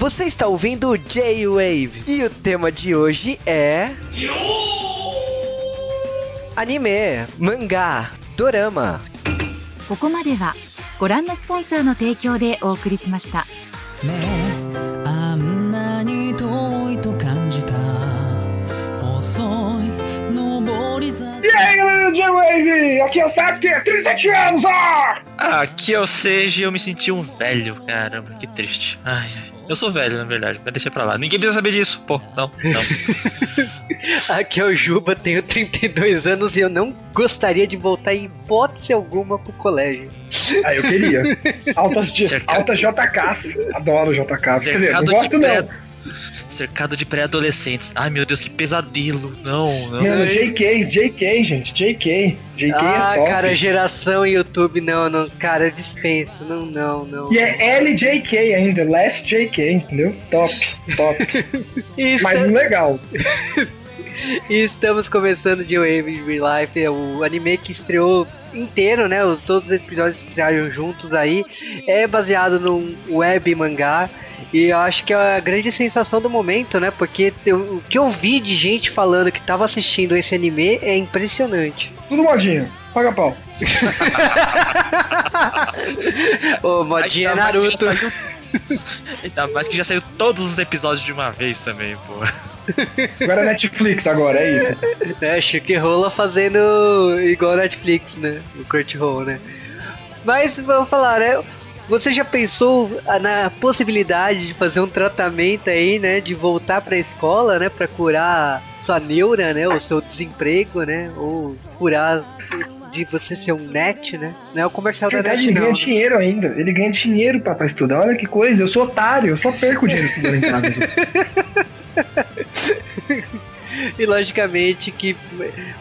Você está ouvindo J-Wave e o tema de hoje é. Anime, mangá, dorama. ここまではご覧のスポンサーの提供でお送りしました。ねえあんなに遠いと感じた細い上り坂 E aí, galera do J-Wave! Aqui é o Sasuke, 37 anos, ah! Aqui é o Seiji e eu me senti um velho. Caramba, que triste. Ai, ai. Eu sou velho, na verdade, mas deixa pra lá. Ninguém precisa saber disso. Pô, não, não. Aqui é o Juba, tenho 32 anos e eu não gostaria de voltar em hipótese alguma pro colégio. Ah, eu queria. Altas, de, Cercado. altas JKs. Adoro JKs. Quer dizer, não gosto não. Cercado de pré-adolescentes. Ai, meu Deus, que pesadelo. Não, não. Mano, JKs, JK, gente. JK. JK ah, é top. cara, geração YouTube, não, não, cara, dispenso, não, não, não. E é LJK ainda, Last JK, entendeu? Top, top. Mas esta- legal. E estamos começando de Wave Real Life, é o anime que estreou inteiro, né? os- Todos os episódios estrearam juntos aí. É baseado num web mangá. E eu acho que é a grande sensação do momento, né? Porque eu- o que eu vi de gente falando que tava assistindo esse anime é impressionante. Tudo modinho. Paga pau. Ô, modinha já Naruto. Ainda mais que já saiu todos os episódios de uma vez também, pô. Agora é Netflix, agora, é isso. É, Chique Rola fazendo igual Netflix, né? O Crunchyroll, né? Mas vamos falar, né? Você já pensou na possibilidade de fazer um tratamento aí, né? De voltar pra escola, né? Pra curar sua neura, né? O seu desemprego, né? Ou curar de você ser um net, né? Não é o comercial da Verdade, net, ele não. ganha dinheiro ainda. Ele ganha dinheiro pra, pra estudar. Olha que coisa. Eu sou otário. Eu só perco dinheiro estudando em casa. E logicamente que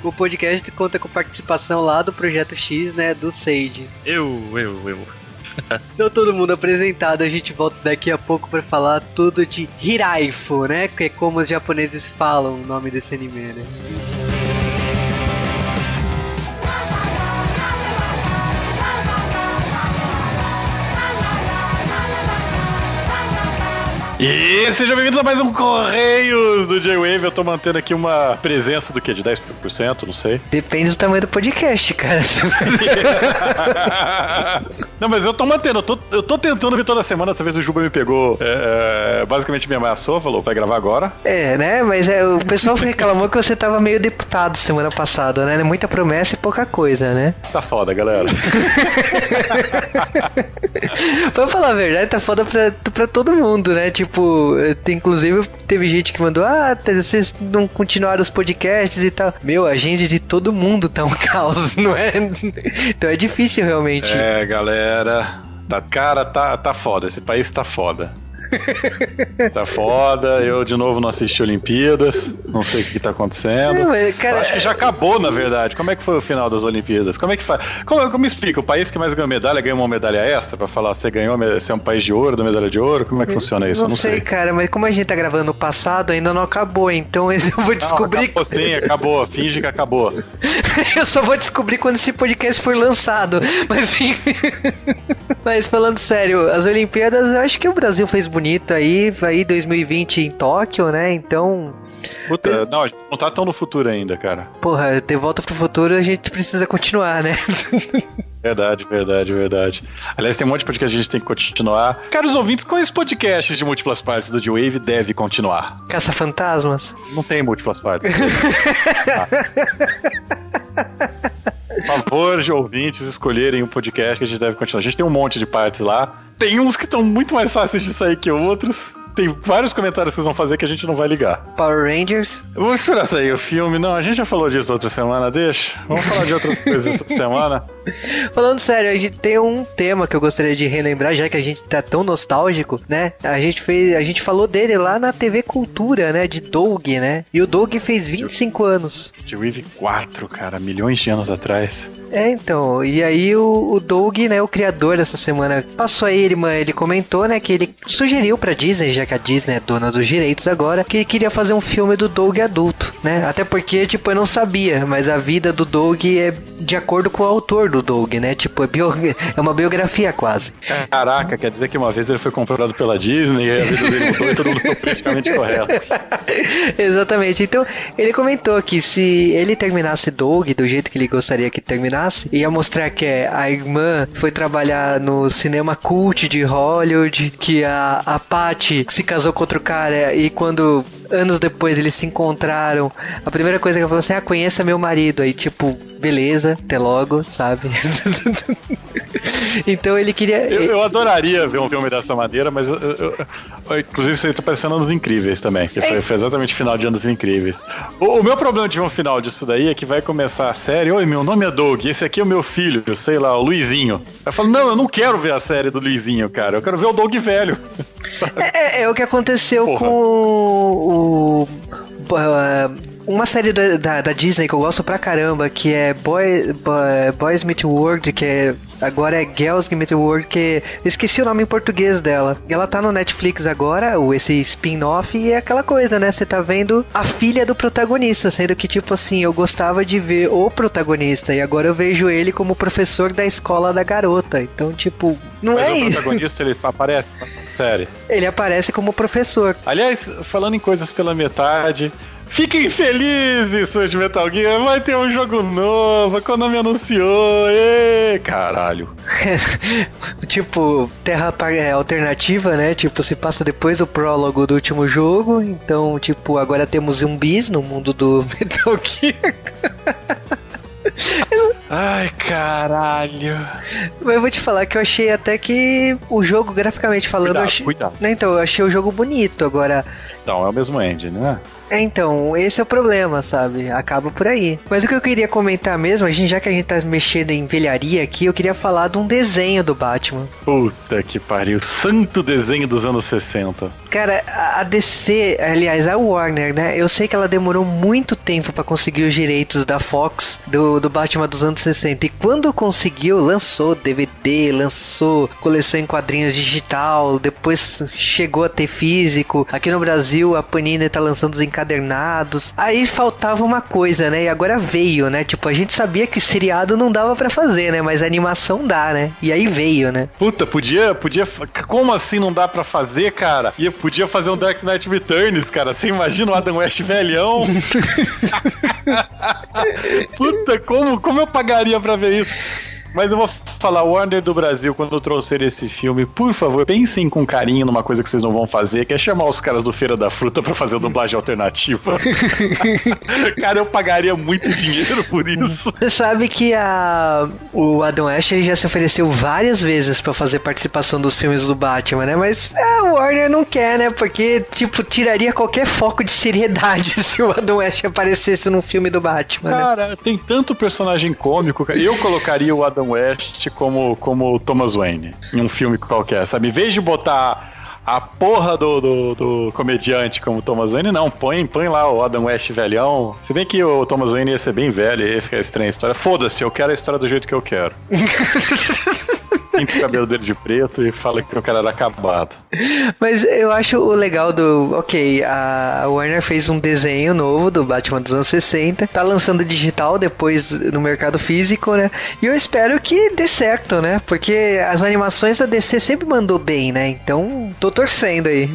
o podcast conta com participação lá do Projeto X, né? Do Sage. Eu, eu, eu. Então todo mundo apresentado, a gente volta daqui a pouco pra falar tudo de Hiraifu, né? Que é como os japoneses falam o nome desse anime, né? E sejam bem-vindos a mais um Correios do J-Wave. Eu tô mantendo aqui uma presença do que? De 10%, não sei. Depende do tamanho do podcast, cara. não, mas eu tô mantendo, eu tô, eu tô tentando vir toda semana. Dessa vez o Juba me pegou, é, é, basicamente me ameaçou, falou, vai gravar agora. é, né? Mas é, o pessoal reclamou que você tava meio deputado semana passada, né? Muita promessa e pouca coisa, né? Tá foda, galera. Pra falar a verdade, tá foda pra, pra todo mundo, né? Tipo, eh, tem, inclusive teve gente que mandou, ah, vocês não continuaram os podcasts e tal. Meu, a agenda de todo mundo tá um caos, não é? Então é difícil realmente. É, galera. Cara, tá, tá foda. Esse país tá foda. Tá foda. Eu, de novo, não assisti Olimpíadas. Não sei o que, tá acontecendo. É, mas, cara, acho que já acabou, na verdade. Como é que foi o final das Olimpíadas? Como é que faz? Como, como explica? O país que mais ganhou medalha ganha uma medalha extra pra falar você ganhou, você é um país de ouro, da medalha de ouro? Como é que funciona isso? não, não sei, sei. cara, mas como a gente tá gravando no passado, ainda não acabou, então eu vou descobrir. Não, acabou sim, acabou. Finge que acabou. eu só vou descobrir quando esse podcast for lançado. Mas enfim. Mas falando sério, as Olimpíadas, eu acho que o Brasil fez bonito aí, aí 2020 em Tóquio, né? Então, Puta, não, a gente não tá tão no futuro ainda, cara. porra, ter volta pro futuro a gente precisa continuar, né? Verdade, verdade, verdade. Aliás, tem um monte de podcast que a gente tem que continuar. Caros ouvintes, quais podcasts de múltiplas partes do D-Wave deve continuar? Caça fantasmas. Não tem múltiplas partes. Por favor, de ouvintes, escolherem um podcast que a gente deve continuar. A gente tem um monte de partes lá. Tem uns que estão muito mais fáceis de sair que outros. Tem vários comentários que vocês vão fazer que a gente não vai ligar. Power Rangers. Vamos esperar sair o filme. Não, a gente já falou disso outra semana, deixa. Vamos falar de outras coisas essa semana. Falando sério, a gente tem um tema que eu gostaria de relembrar, já que a gente tá tão nostálgico, né? A gente fez, a gente falou dele lá na TV Cultura, né? De Doug, né? E o Doug fez 25 anos. The Wave 4, cara, milhões de anos atrás. É, então, e aí o, o Doug, né, o criador dessa semana, passou aí, ele, ele comentou, né, que ele sugeriu pra Disney, já que a Disney é dona dos direitos agora, que ele queria fazer um filme do Doug adulto, né? Até porque, tipo, eu não sabia, mas a vida do Doug é de acordo com o autor do Doug, né? Tipo, é, bio, é uma biografia quase. Caraca, quer dizer que uma vez ele foi comprado pela Disney e a vida dele mudou e todo mundo foi politicamente correto. Exatamente. Então, ele comentou que se ele terminasse Doug do jeito que ele gostaria que terminasse, ia mostrar que a irmã foi trabalhar no cinema cult de Hollywood, que a, a Patty se casou com outro cara e quando anos depois eles se encontraram, a primeira coisa que ela falou assim: ah, conheça meu marido. Aí, tipo, beleza, até logo, sabe? então ele queria. Eu, eu, adoraria ver um filme dessa maneira, mas eu, eu, inclusive isso aí tá parecendo Anos Incríveis também, que foi, foi exatamente o final de Anos Incríveis. O, o, meu problema de um final disso daí é que vai começar a série. Oi, meu nome é Doug, esse aqui é o meu filho, sei lá, o Luizinho. Eu falo, não, eu não quero ver a série do Luizinho, cara, eu quero ver o Doug velho. É, é, é o que aconteceu Porra. com o. Uh, uma série da, da, da, Disney que eu gosto pra caramba, que é Boy, Boy, Boys Meet World, que é agora é Girls Meet World, que esqueci o nome em português dela. Ela tá no Netflix agora, esse spin-off, e é aquela coisa, né? Você tá vendo a filha do protagonista, sendo que, tipo assim, eu gostava de ver o protagonista, e agora eu vejo ele como professor da escola da garota. Então, tipo, não Mas é isso. O protagonista, ele aparece na série. Ele aparece como professor. Aliás, falando em coisas pela metade, Fiquem felizes, fãs de Metal Gear. Vai ter um jogo novo. A Konami anunciou. Ê, caralho. tipo, terra é, alternativa, né? Tipo, se passa depois do prólogo do último jogo. Então, tipo, agora temos zumbis no mundo do Metal Gear. Ai, caralho. Mas eu vou te falar que eu achei até que o jogo, graficamente falando. Cuidado, achei... cuidado. Então, eu achei o jogo bonito. Agora, então, é o mesmo engine, né? É, então, esse é o problema, sabe? Acaba por aí. Mas o que eu queria comentar mesmo, a gente, já que a gente tá mexendo em velharia aqui, eu queria falar de um desenho do Batman. Puta que pariu, santo desenho dos anos 60. Cara, a DC, aliás, a Warner, né? Eu sei que ela demorou muito tempo para conseguir os direitos da Fox do, do Batman dos anos 60. E quando conseguiu, lançou DVD, lançou coleção em quadrinhos digital, depois chegou a ter físico. Aqui no Brasil a Panini tá lançando os encadernados. Aí faltava uma coisa, né? E agora veio, né? Tipo, a gente sabia que seriado não dava para fazer, né? Mas a animação dá, né? E aí veio, né? Puta, podia, podia. Como assim não dá para fazer, cara? E podia fazer um Dark Knight Returns, cara. Você imagina o Adam West velhão? Puta, como, como eu pagaria para ver isso? Mas eu vou falar, Warner do Brasil, quando trouxer esse filme, por favor, pensem com carinho numa coisa que vocês não vão fazer, que é chamar os caras do Feira da Fruta para fazer a dublagem alternativa. Cara, eu pagaria muito dinheiro por isso. Você sabe que a, o Adam West já se ofereceu várias vezes para fazer participação dos filmes do Batman, né? Mas a Warner não quer, né? Porque, tipo, tiraria qualquer foco de seriedade se o Adam West aparecesse num filme do Batman, Cara, né? tem tanto personagem cômico, cara. Eu colocaria o Adam Adam West como, como Thomas Wayne em um filme qualquer, sabe? Em vez de botar a porra do, do, do, comediante como Thomas Wayne, não, põe, põe lá o Adam West velhão. Se bem que o Thomas Wayne ia ser bem velho, ia ficar estranha a história. Foda-se, eu quero a história do jeito que eu quero. pinta o cabelo dele de preto e fala que o cara era acabado. Mas eu acho o legal do. Ok, a Warner fez um desenho novo do Batman dos anos 60. Tá lançando digital depois no mercado físico, né? E eu espero que dê certo, né? Porque as animações da DC sempre mandou bem, né? Então tô torcendo aí.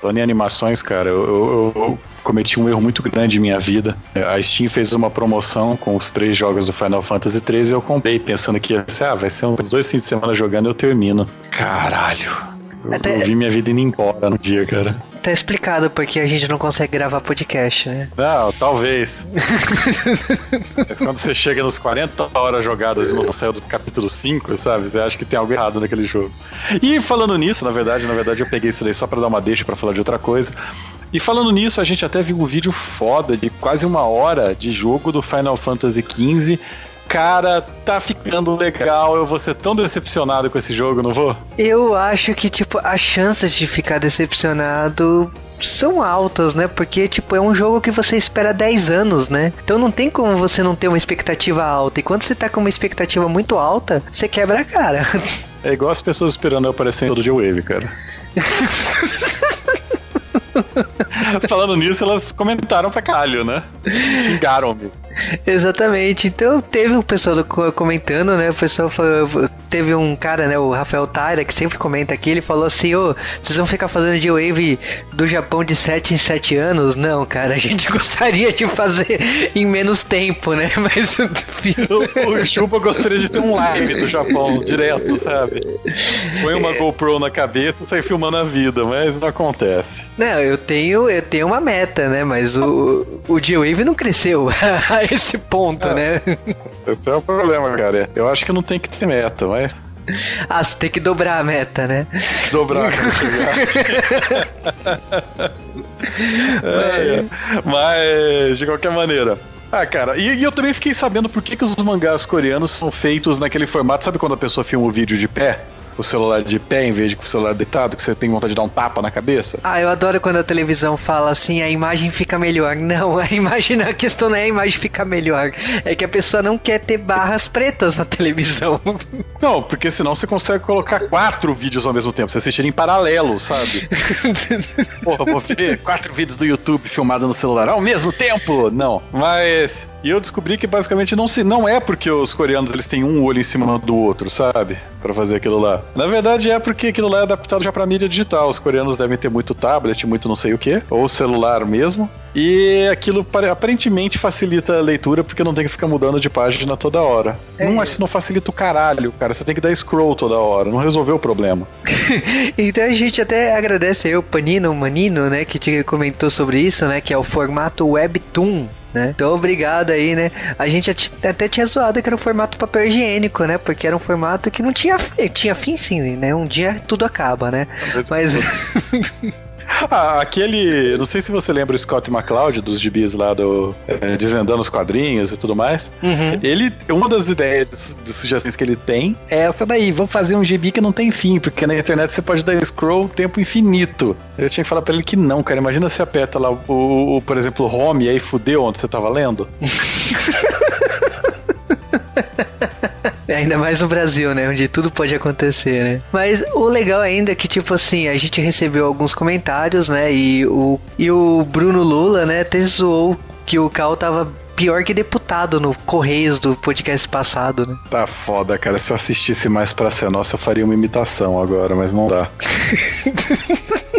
Falando em animações, cara, eu, eu, eu, cometi um erro muito grande em minha vida. A Steam fez uma promoção com os três jogos do Final Fantasy XIII e eu comprei pensando que ia ser, ah, vai ser uns dois fins de semana jogando e eu termino. Caralho. Eu, Até... eu vi minha vida indo embora no dia, cara. Tá explicado porque a gente não consegue gravar podcast, né? Não, talvez. Mas quando você chega nos 40 horas jogadas e não saiu do capítulo 5, sabe? Você acha que tem algo errado naquele jogo. E falando nisso, na verdade, na verdade eu peguei isso daí só para dar uma deixa para falar de outra coisa. E falando nisso, a gente até viu um vídeo foda de quase uma hora de jogo do Final Fantasy XV cara, tá ficando legal, eu vou ser tão decepcionado com esse jogo, não vou? Eu acho que, tipo, as chances de ficar decepcionado são altas, né? Porque, tipo, é um jogo que você espera 10 anos, né? Então não tem como você não ter uma expectativa alta. E quando você tá com uma expectativa muito alta, você quebra a cara. É igual as pessoas esperando eu aparecer em todo dia Wave, cara. Falando nisso, elas comentaram pra caralho, né? Xingaram-me. Exatamente. Então teve o pessoal do- comentando, né? O pessoal falou, teve um cara, né? O Rafael Taira, que sempre comenta aqui, ele falou assim, ô, vocês vão ficar fazendo de wave do Japão de 7 em 7 anos? Não, cara, a gente gostaria de fazer em menos tempo, né? Mas. O, o Chupa gostaria de ter um live do Japão direto, sabe? Põe uma GoPro na cabeça e sai filmando a vida, mas não acontece. Não, eu tenho, eu tenho uma meta, né? Mas o, o G-Wave não cresceu a esse ponto, né? Esse é o problema, cara. Eu acho que não tem que ter meta, mas Ah, você tem que dobrar a meta, né? dobrar chegar. É, é. Mas, de qualquer maneira. Ah, cara, e, e eu também fiquei sabendo por que, que os mangás coreanos são feitos naquele formato. Sabe quando a pessoa filma o vídeo de pé? O celular de pé em vez de com o celular deitado, que você tem vontade de dar um tapa na cabeça? Ah, eu adoro quando a televisão fala assim, a imagem fica melhor. Não, a imagem, a questão não é a imagem ficar melhor. É que a pessoa não quer ter barras pretas na televisão. Não, porque senão você consegue colocar quatro vídeos ao mesmo tempo. Você assistir em paralelo, sabe? Porra, vou ver quatro vídeos do YouTube filmados no celular ao mesmo tempo? Não. Mas. E eu descobri que basicamente não se não é porque os coreanos eles têm um olho em cima do outro, sabe? Pra fazer aquilo lá. Na verdade é porque aquilo lá é adaptado já pra mídia digital. Os coreanos devem ter muito tablet, muito não sei o que, ou celular mesmo. E aquilo pare- aparentemente facilita a leitura porque não tem que ficar mudando de página toda hora. Não acho que não facilita o caralho, cara. Você tem que dar scroll toda hora. Não resolveu o problema. então a gente até agradece aí o Panino Manino, né, que te comentou sobre isso, né, que é o formato Webtoon. Né? Então, obrigado aí, né? A gente até tinha zoado que era o formato papel higiênico, né? Porque era um formato que não tinha fim. Tinha fim sim, né? Um dia tudo acaba, né? Mas. Ah, aquele. Não sei se você lembra o Scott McCloud dos gibis lá do. eh, Desvendando os quadrinhos e tudo mais. Uhum. Ele. Uma das ideias de, de sugestões que ele tem é essa daí. Vamos fazer um gibi que não tem fim, porque na internet você pode dar scroll tempo infinito. Eu tinha que falar pra ele que não, cara. Imagina se aperta lá o, o, por exemplo, home e aí fudeu onde você tava lendo. Ainda mais no Brasil, né? Onde tudo pode acontecer, né? Mas o legal ainda é que, tipo assim, a gente recebeu alguns comentários, né? E o, e o Bruno Lula, né, até zoou que o Cal tava pior que deputado no Correios do podcast passado, né? Tá foda, cara. Se eu assistisse mais pra ser nossa, eu faria uma imitação agora, mas não dá.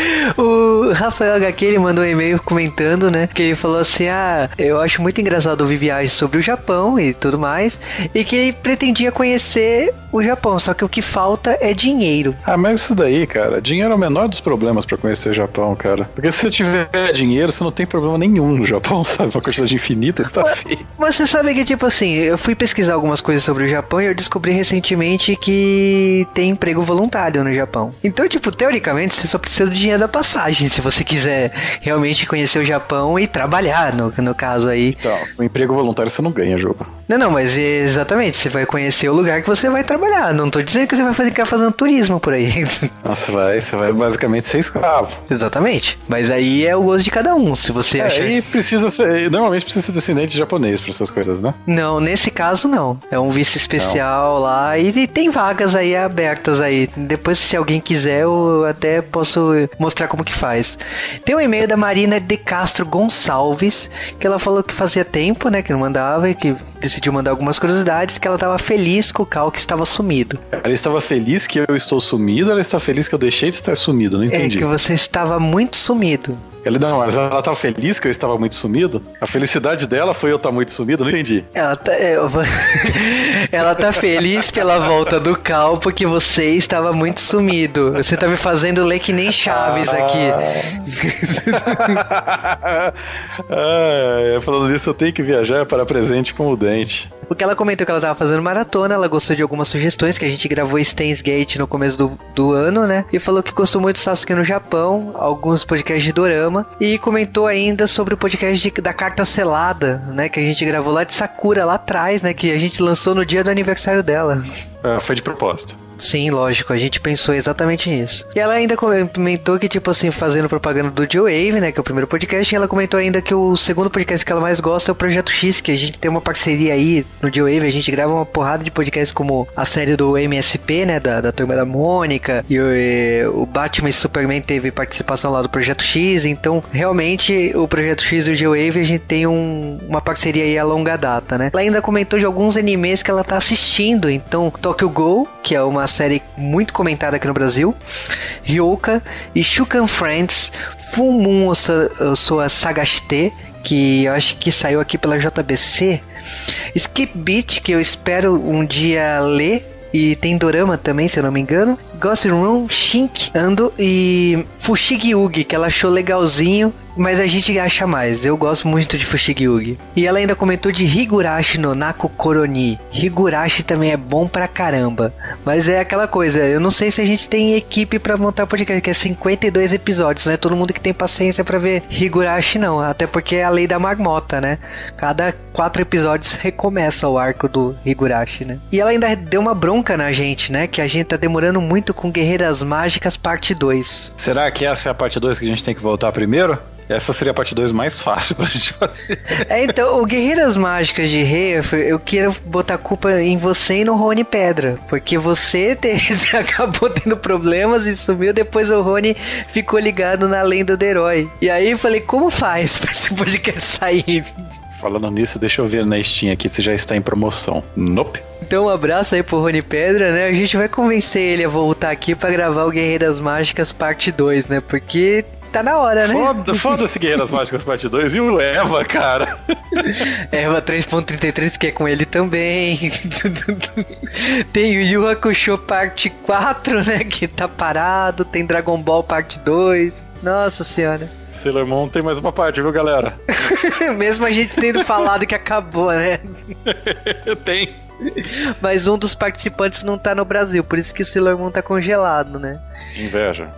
O Rafael HQ ele mandou um e-mail comentando, né? Que ele falou assim: Ah, eu acho muito engraçado ouvir viagens sobre o Japão e tudo mais. E que ele pretendia conhecer o Japão, só que o que falta é dinheiro. Ah, mas isso daí, cara, dinheiro é o menor dos problemas pra conhecer o Japão, cara. Porque se você tiver dinheiro, você não tem problema nenhum no Japão, sabe? Uma quantidade infinita, isso tá feio. Mas você sabe que, tipo assim, eu fui pesquisar algumas coisas sobre o Japão e eu descobri recentemente que tem emprego voluntário no Japão. Então, tipo, teoricamente, você só precisa do dinheiro da passagem, se você quiser realmente conhecer o Japão e trabalhar, no, no caso aí. Então, o emprego voluntário você não ganha, jogo. Não, não, mas exatamente, você vai conhecer o lugar que você vai trabalhar. Não tô dizendo que você vai ficar fazendo turismo por aí. Nossa, vai, você vai basicamente ser escravo. exatamente. Mas aí é o gosto de cada um. Se você É, achar. e precisa ser. Normalmente precisa ser descendente japonês pra essas coisas, né? Não, nesse caso não. É um vice especial lá e, e tem vagas aí abertas aí. Depois, se alguém quiser, eu até posso mostrar como que faz. Tem um e-mail da Marina de Castro Gonçalves, que ela falou que fazia tempo, né, que não mandava e que decidiu mandar algumas curiosidades, que ela tava feliz com o Cal que estava sumido. Ela estava feliz que eu estou sumido ou ela está feliz que eu deixei de estar sumido? Não entendi. É que você estava muito sumido. Ela, não, mas ela estava feliz que eu estava muito sumido? A felicidade dela foi eu estar muito sumido? Não entendi. Ela tá, é, ela tá feliz pela volta do Cal porque você estava muito sumido. Você tá me fazendo ler que nem Chaves aqui. ah, falando nisso, eu tenho que viajar para presente com o dente. Porque ela comentou que ela tava fazendo maratona, ela gostou de algumas sugestões, que a gente gravou Stains Gate no começo do, do ano, né? E falou que gostou muito do Sasuke no Japão, alguns podcasts de Dorama. E comentou ainda sobre o podcast de- da Carta Selada, né? Que a gente gravou lá de Sakura, lá atrás, né? Que a gente lançou no dia do aniversário dela. Ah, foi de propósito. Sim, lógico, a gente pensou exatamente nisso. E ela ainda comentou que, tipo assim, fazendo propaganda do G-Wave, né, que é o primeiro podcast, e ela comentou ainda que o segundo podcast que ela mais gosta é o Projeto X, que a gente tem uma parceria aí no G-Wave, a gente grava uma porrada de podcasts como a série do MSP, né, da, da Turma da Mônica, e o, e o Batman e Superman teve participação lá do Projeto X, então realmente o Projeto X e o G-Wave a gente tem um, uma parceria aí a longa data, né. Ela ainda comentou de alguns animes que ela tá assistindo, então Tokyo Go, que é uma série muito comentada aqui no Brasil, Ryoka e Shukan Friends, Full Moon Sua Sagashite, que eu acho que saiu aqui pela JBC, Skip Beat, que eu espero um dia ler, e tem Dorama também, se eu não me engano. Ghost Room, Shink, Ando e Fushigi Ugi, que ela achou legalzinho mas a gente acha mais. Eu gosto muito de Fushigi E ela ainda comentou de Higurashi no Naku Koroni. Higurashi também é bom pra caramba. Mas é aquela coisa, eu não sei se a gente tem equipe para montar o podcast, que é 52 episódios, não é todo mundo que tem paciência para ver Higurashi não, até porque é a lei da marmota, né? Cada quatro episódios recomeça o arco do Higurashi, né? E ela ainda deu uma bronca na gente, né? Que a gente tá demorando muito com Guerreiras Mágicas parte 2. Será que essa é a parte 2 que a gente tem que voltar primeiro? Essa seria a parte 2 mais fácil pra gente fazer. É, então, o Guerreiras Mágicas de Rei, eu quero botar culpa em você e no Rony Pedra. Porque você te, acabou tendo problemas e sumiu, depois o Rony ficou ligado na lenda do herói. E aí eu falei, como faz pra esse podcast sair? Falando nisso, deixa eu ver na Steam aqui se já está em promoção. Nope. Então, um abraço aí pro Rony Pedra, né? A gente vai convencer ele a voltar aqui para gravar o Guerreiras Mágicas parte 2, né? Porque tá na hora, né? Foda, foda-se Guerreiras Mágicas Parte 2 e o Eva, cara. Eva 3.33 que é com ele também. Tem o Yu Hakusho Parte 4, né? Que tá parado. Tem Dragon Ball Parte 2. Nossa senhora. Sailor Moon tem mais uma parte, viu, galera? Mesmo a gente tendo falado que acabou, né? tem. Mas um dos participantes não tá no Brasil, por isso que o Sailor Moon tá congelado, né? Inveja.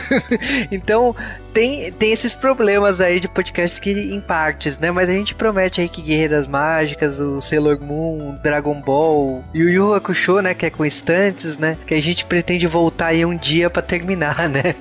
então, tem, tem esses problemas aí de podcast que em partes, né? Mas a gente promete aí que Guerreiras Mágicas, o Sailor Moon, Dragon Ball e o Yu Hakusho, né? Que é com instantes, né? Que a gente pretende voltar aí um dia para terminar, né?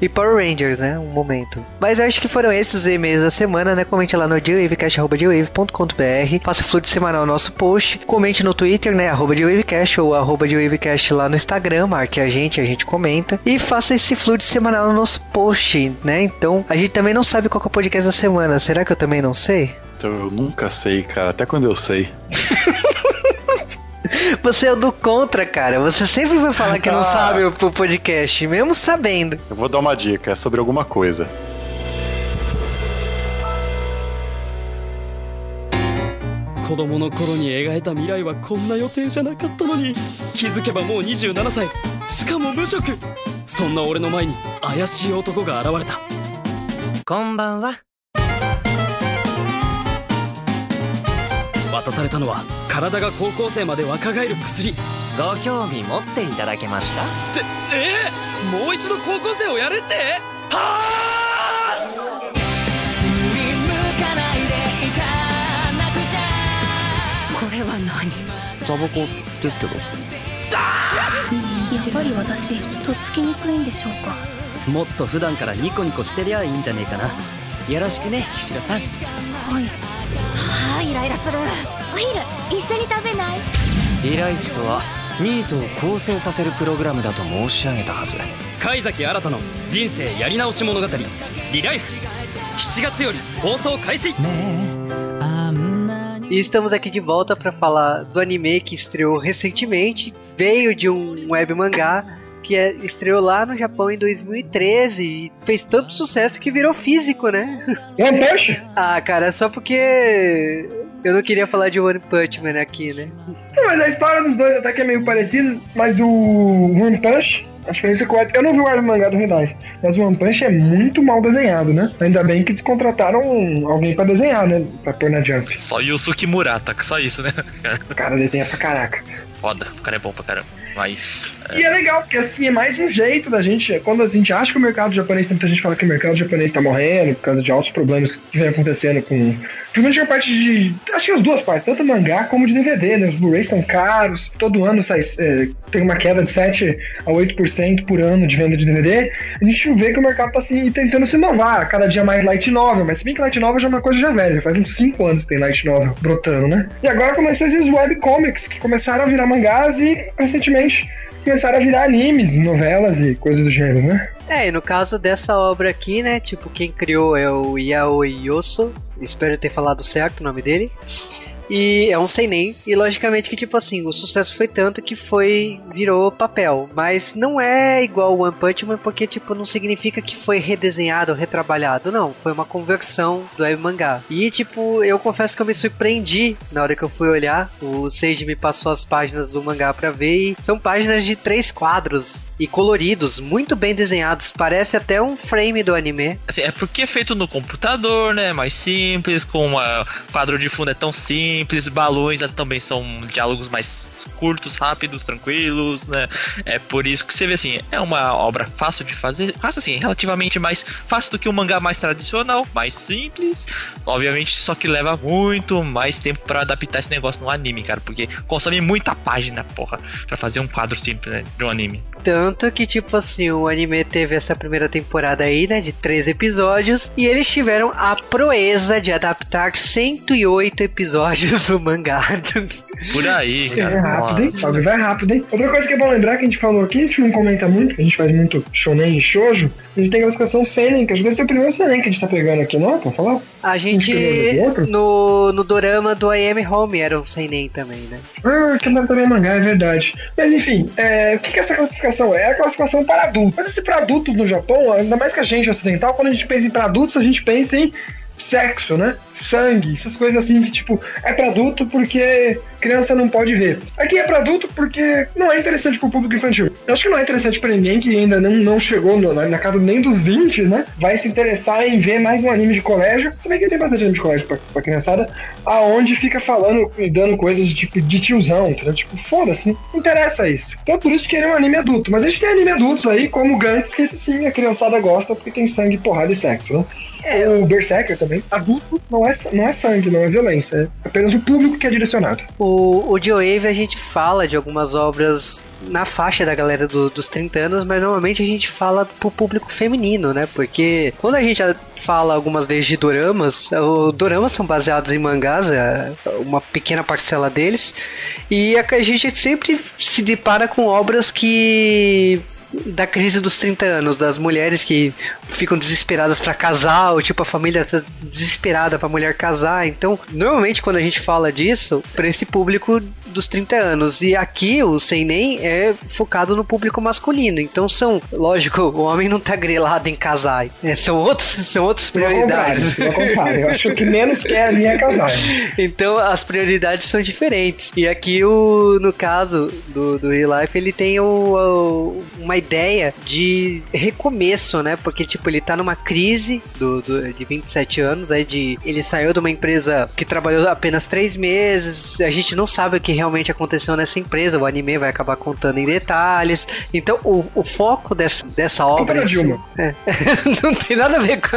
E Power Rangers, né? Um momento. Mas eu acho que foram esses os e-mails da semana, né? Comente lá no dewavecast.com.br Faça fluxo semanal no nosso post. Comente no Twitter, né? Arroba dewavecast ou arroba dewavecast lá no Instagram. Marque a gente, a gente comenta. E faça esse fluxo semanal no nosso post, né? Então, a gente também não sabe qual é o podcast da semana. Será que eu também não sei? Então, eu nunca sei, cara. Até quando eu sei. Você é o do contra, cara. Você sempre vai falar que não ah. sabe o podcast, mesmo sabendo. Eu vou dar uma dica, é sobre alguma coisa. 子供の頃に描いた未来はこんな予定じゃなかったのに気づけばもう27歳しかも無職そんな俺の前に怪しい男が現れたこんばんは渡されたのは 体が高校生まで若返る薬。ご興味持っていただけました？ってえー、もう一度高校生をやれって？はあこれは何？タバコですけど。やっぱり私とっつきにくいんでしょうか？もっと普段からニコニコしてりゃいいんじゃねえかな。よろしくね菱田さん。はいはあイライラするお昼一緒に食べないリライフとはニートを更生させるプログラムだと申し上げたはず貝崎新の人生やり直し物語リライフ7月より放送開始 E estamos aqui de volta para falar do anime que estreou recentemente, veio de um web mangá que é, estreou lá no Japão em 2013 e fez tanto sucesso que virou físico, né? One Punch? ah, cara, só porque eu não queria falar de One Punch Man aqui, né? Não, mas a história dos dois até que é meio parecida, mas o One Punch a diferença é que eu não vi o mangá do Hyundai, mas o One Punch é muito mal desenhado, né? Ainda bem que eles contrataram alguém pra desenhar, né? Pra pôr na Jump. Só Yusuke Murata, só isso, né? O cara desenha pra caraca. Foda, o cara é bom pra caramba. Mas. E é legal, porque assim, é mais um jeito da gente. Quando a gente acha que o mercado japonês, tem muita gente fala que o mercado japonês tá morrendo por causa de altos problemas que vem acontecendo com. Principalmente a parte de. Acho que as duas partes, tanto mangá como de DVD, né? Os Blu-rays estão caros, todo ano sai, é, tem uma queda de 7 a 8% por ano de venda de DVD. A gente vê que o mercado tá assim, tentando se inovar, cada dia mais light novel, mas se bem que light novel já é uma coisa já velha, faz uns 5 anos que tem light novel brotando, né? E agora começou esses webcomics que começaram a virar mangás e recentemente começaram a virar animes, novelas e coisas do gênero, né? É, e no caso dessa obra aqui, né, tipo, quem criou é o Yaoi Yoso, espero ter falado certo o nome dele. E é um seinen, e logicamente que, tipo assim, o sucesso foi tanto que foi, virou papel. Mas não é igual o One Punch Man, porque, tipo, não significa que foi redesenhado, retrabalhado. Não, foi uma conversão do web mangá. E, tipo, eu confesso que eu me surpreendi na hora que eu fui olhar. O Seiji me passou as páginas do mangá pra ver, e são páginas de três quadros e coloridos, muito bem desenhados. Parece até um frame do anime. Assim, é porque é feito no computador, né? Mais simples, com uma quadro de fundo é tão simples, balões né, também são diálogos mais curtos, rápidos, tranquilos, né? É por isso que você vê assim, é uma obra fácil de fazer, fácil assim, relativamente mais fácil do que um mangá mais tradicional, mais simples, obviamente, só que leva muito mais tempo para adaptar esse negócio no anime, cara, porque consome muita página, porra, para fazer um quadro simples né, de um anime. Tanto que, tipo assim, o anime teve essa primeira temporada aí, né, de três episódios, e eles tiveram a proeza de adaptar 108 episódios do mangá. Por aí, É cara. rápido, hein? Nossa. Vai rápido, hein? Outra coisa que é bom lembrar que a gente falou aqui, a gente não comenta muito, a gente faz muito shonen e shoujo, a gente tem a classificação seinen, que acho que deve ser o primeiro seinen que a gente tá pegando aqui, não é? Pra falar? A gente, Tem outro? no, no dorama do I Am Home, era um seinen também, né? Ah, que não também é mangá, é verdade. Mas enfim, é, o que, que essa classificação é? É a classificação para adultos. Mas esse para adultos no Japão, ainda mais que a gente ocidental, quando a gente pensa em para adultos, a gente pensa em sexo, né? Sangue, essas coisas assim que, tipo, é pra adulto porque criança não pode ver. Aqui é pra adulto porque não é interessante pro público infantil. Eu acho que não é interessante pra ninguém que ainda não, não chegou no- na, na casa nem dos 20, né? Vai se interessar em ver mais um anime de colégio. Também que tem bastante anime de colégio pra, pra criançada, aonde fica falando e dando coisas tipo de tiozão, entendeu? Tipo, foda-se, não interessa isso. Então por isso que ele é um anime adulto. Mas a gente tem anime adultos aí, como Gantz, que sim a criançada gosta porque tem sangue, porrada e sexo, né? O Berserker também. Adulto não é, não é sangue, não é violência. É apenas o público que é direcionado. O, o Joe a gente fala de algumas obras na faixa da galera do- dos 30 anos, mas normalmente a gente fala pro público feminino, né? Porque quando a gente fala algumas vezes de doramas, os doramas são baseados em mangás, é uma pequena parcela deles, e a, a gente sempre se depara com obras que da crise dos 30 anos, das mulheres que ficam desesperadas pra casar, ou tipo a família tá desesperada pra mulher casar. Então, normalmente quando a gente fala disso, pra esse público dos 30 anos. E aqui o Seinen é focado no público masculino. Então são, lógico, o homem não tá grelado em casar. É, são outros, são outras Pelo contrário, prioridades. pelo contrário. Eu acho que menos quer ali é casar. Então as prioridades são diferentes. E aqui, o, no caso do, do Real Life, ele tem o, o- uma ideia de recomeço, né? Porque, tipo, ele tá numa crise do, do- de 27 anos, aí de. Ele saiu de uma empresa que trabalhou apenas três meses. A gente não sabe o que realmente aconteceu nessa empresa. O anime vai acabar contando em detalhes. Então, o, o foco dessa, dessa obra. Dilma. é. não tem nada a ver com.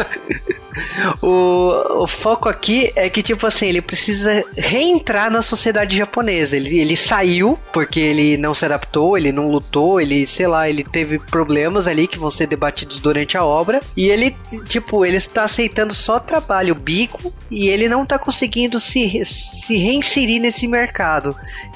O, o foco aqui é que, tipo assim, ele precisa reentrar na sociedade japonesa. Ele, ele saiu porque ele não se adaptou, ele não lutou, ele, sei lá, ele teve problemas ali que vão ser debatidos durante a obra. E ele, tipo, ele está aceitando só trabalho bico e ele não tá conseguindo se, se reinserir nesse mercado.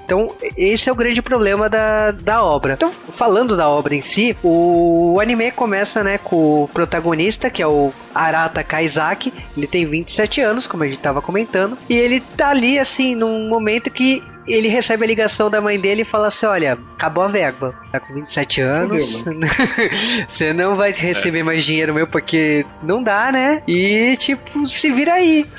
Então, esse é o grande problema da, da obra. Então, falando da obra em si, o anime começa, né, com o protagonista, que é o Arata Kaizaki. Ele tem 27 anos, como a gente tava comentando. E ele tá ali, assim, num momento que ele recebe a ligação da mãe dele e fala assim: Olha, acabou a verba. Tá com 27 anos. Você não vai receber mais dinheiro meu porque não dá, né? E, tipo, se vira aí.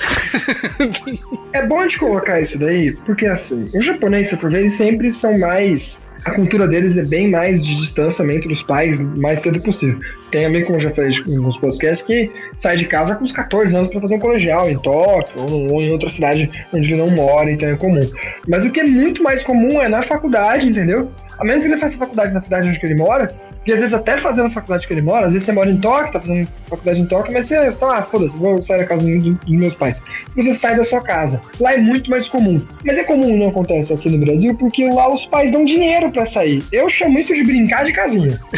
É bom de colocar isso daí, porque assim, os japoneses, por vezes, sempre são mais. A cultura deles é bem mais de distanciamento dos pais o mais cedo possível. Tem amigo, como já falei em alguns podcasts, que sai de casa com uns 14 anos para fazer um colegial em Tóquio ou, ou em outra cidade onde ele não mora, então é comum. Mas o que é muito mais comum é na faculdade, entendeu? A menos que ele faça faculdade na cidade onde ele mora, e às vezes até fazendo a faculdade que ele mora, às vezes você mora em Tóquio, tá fazendo faculdade em Tóquio, mas você fala, ah, foda-se, vou sair da casa dos meus pais. Você sai da sua casa. Lá é muito mais comum. Mas é comum, não acontece aqui no Brasil, porque lá os pais dão dinheiro pra sair. Eu chamo isso de brincar de casinha.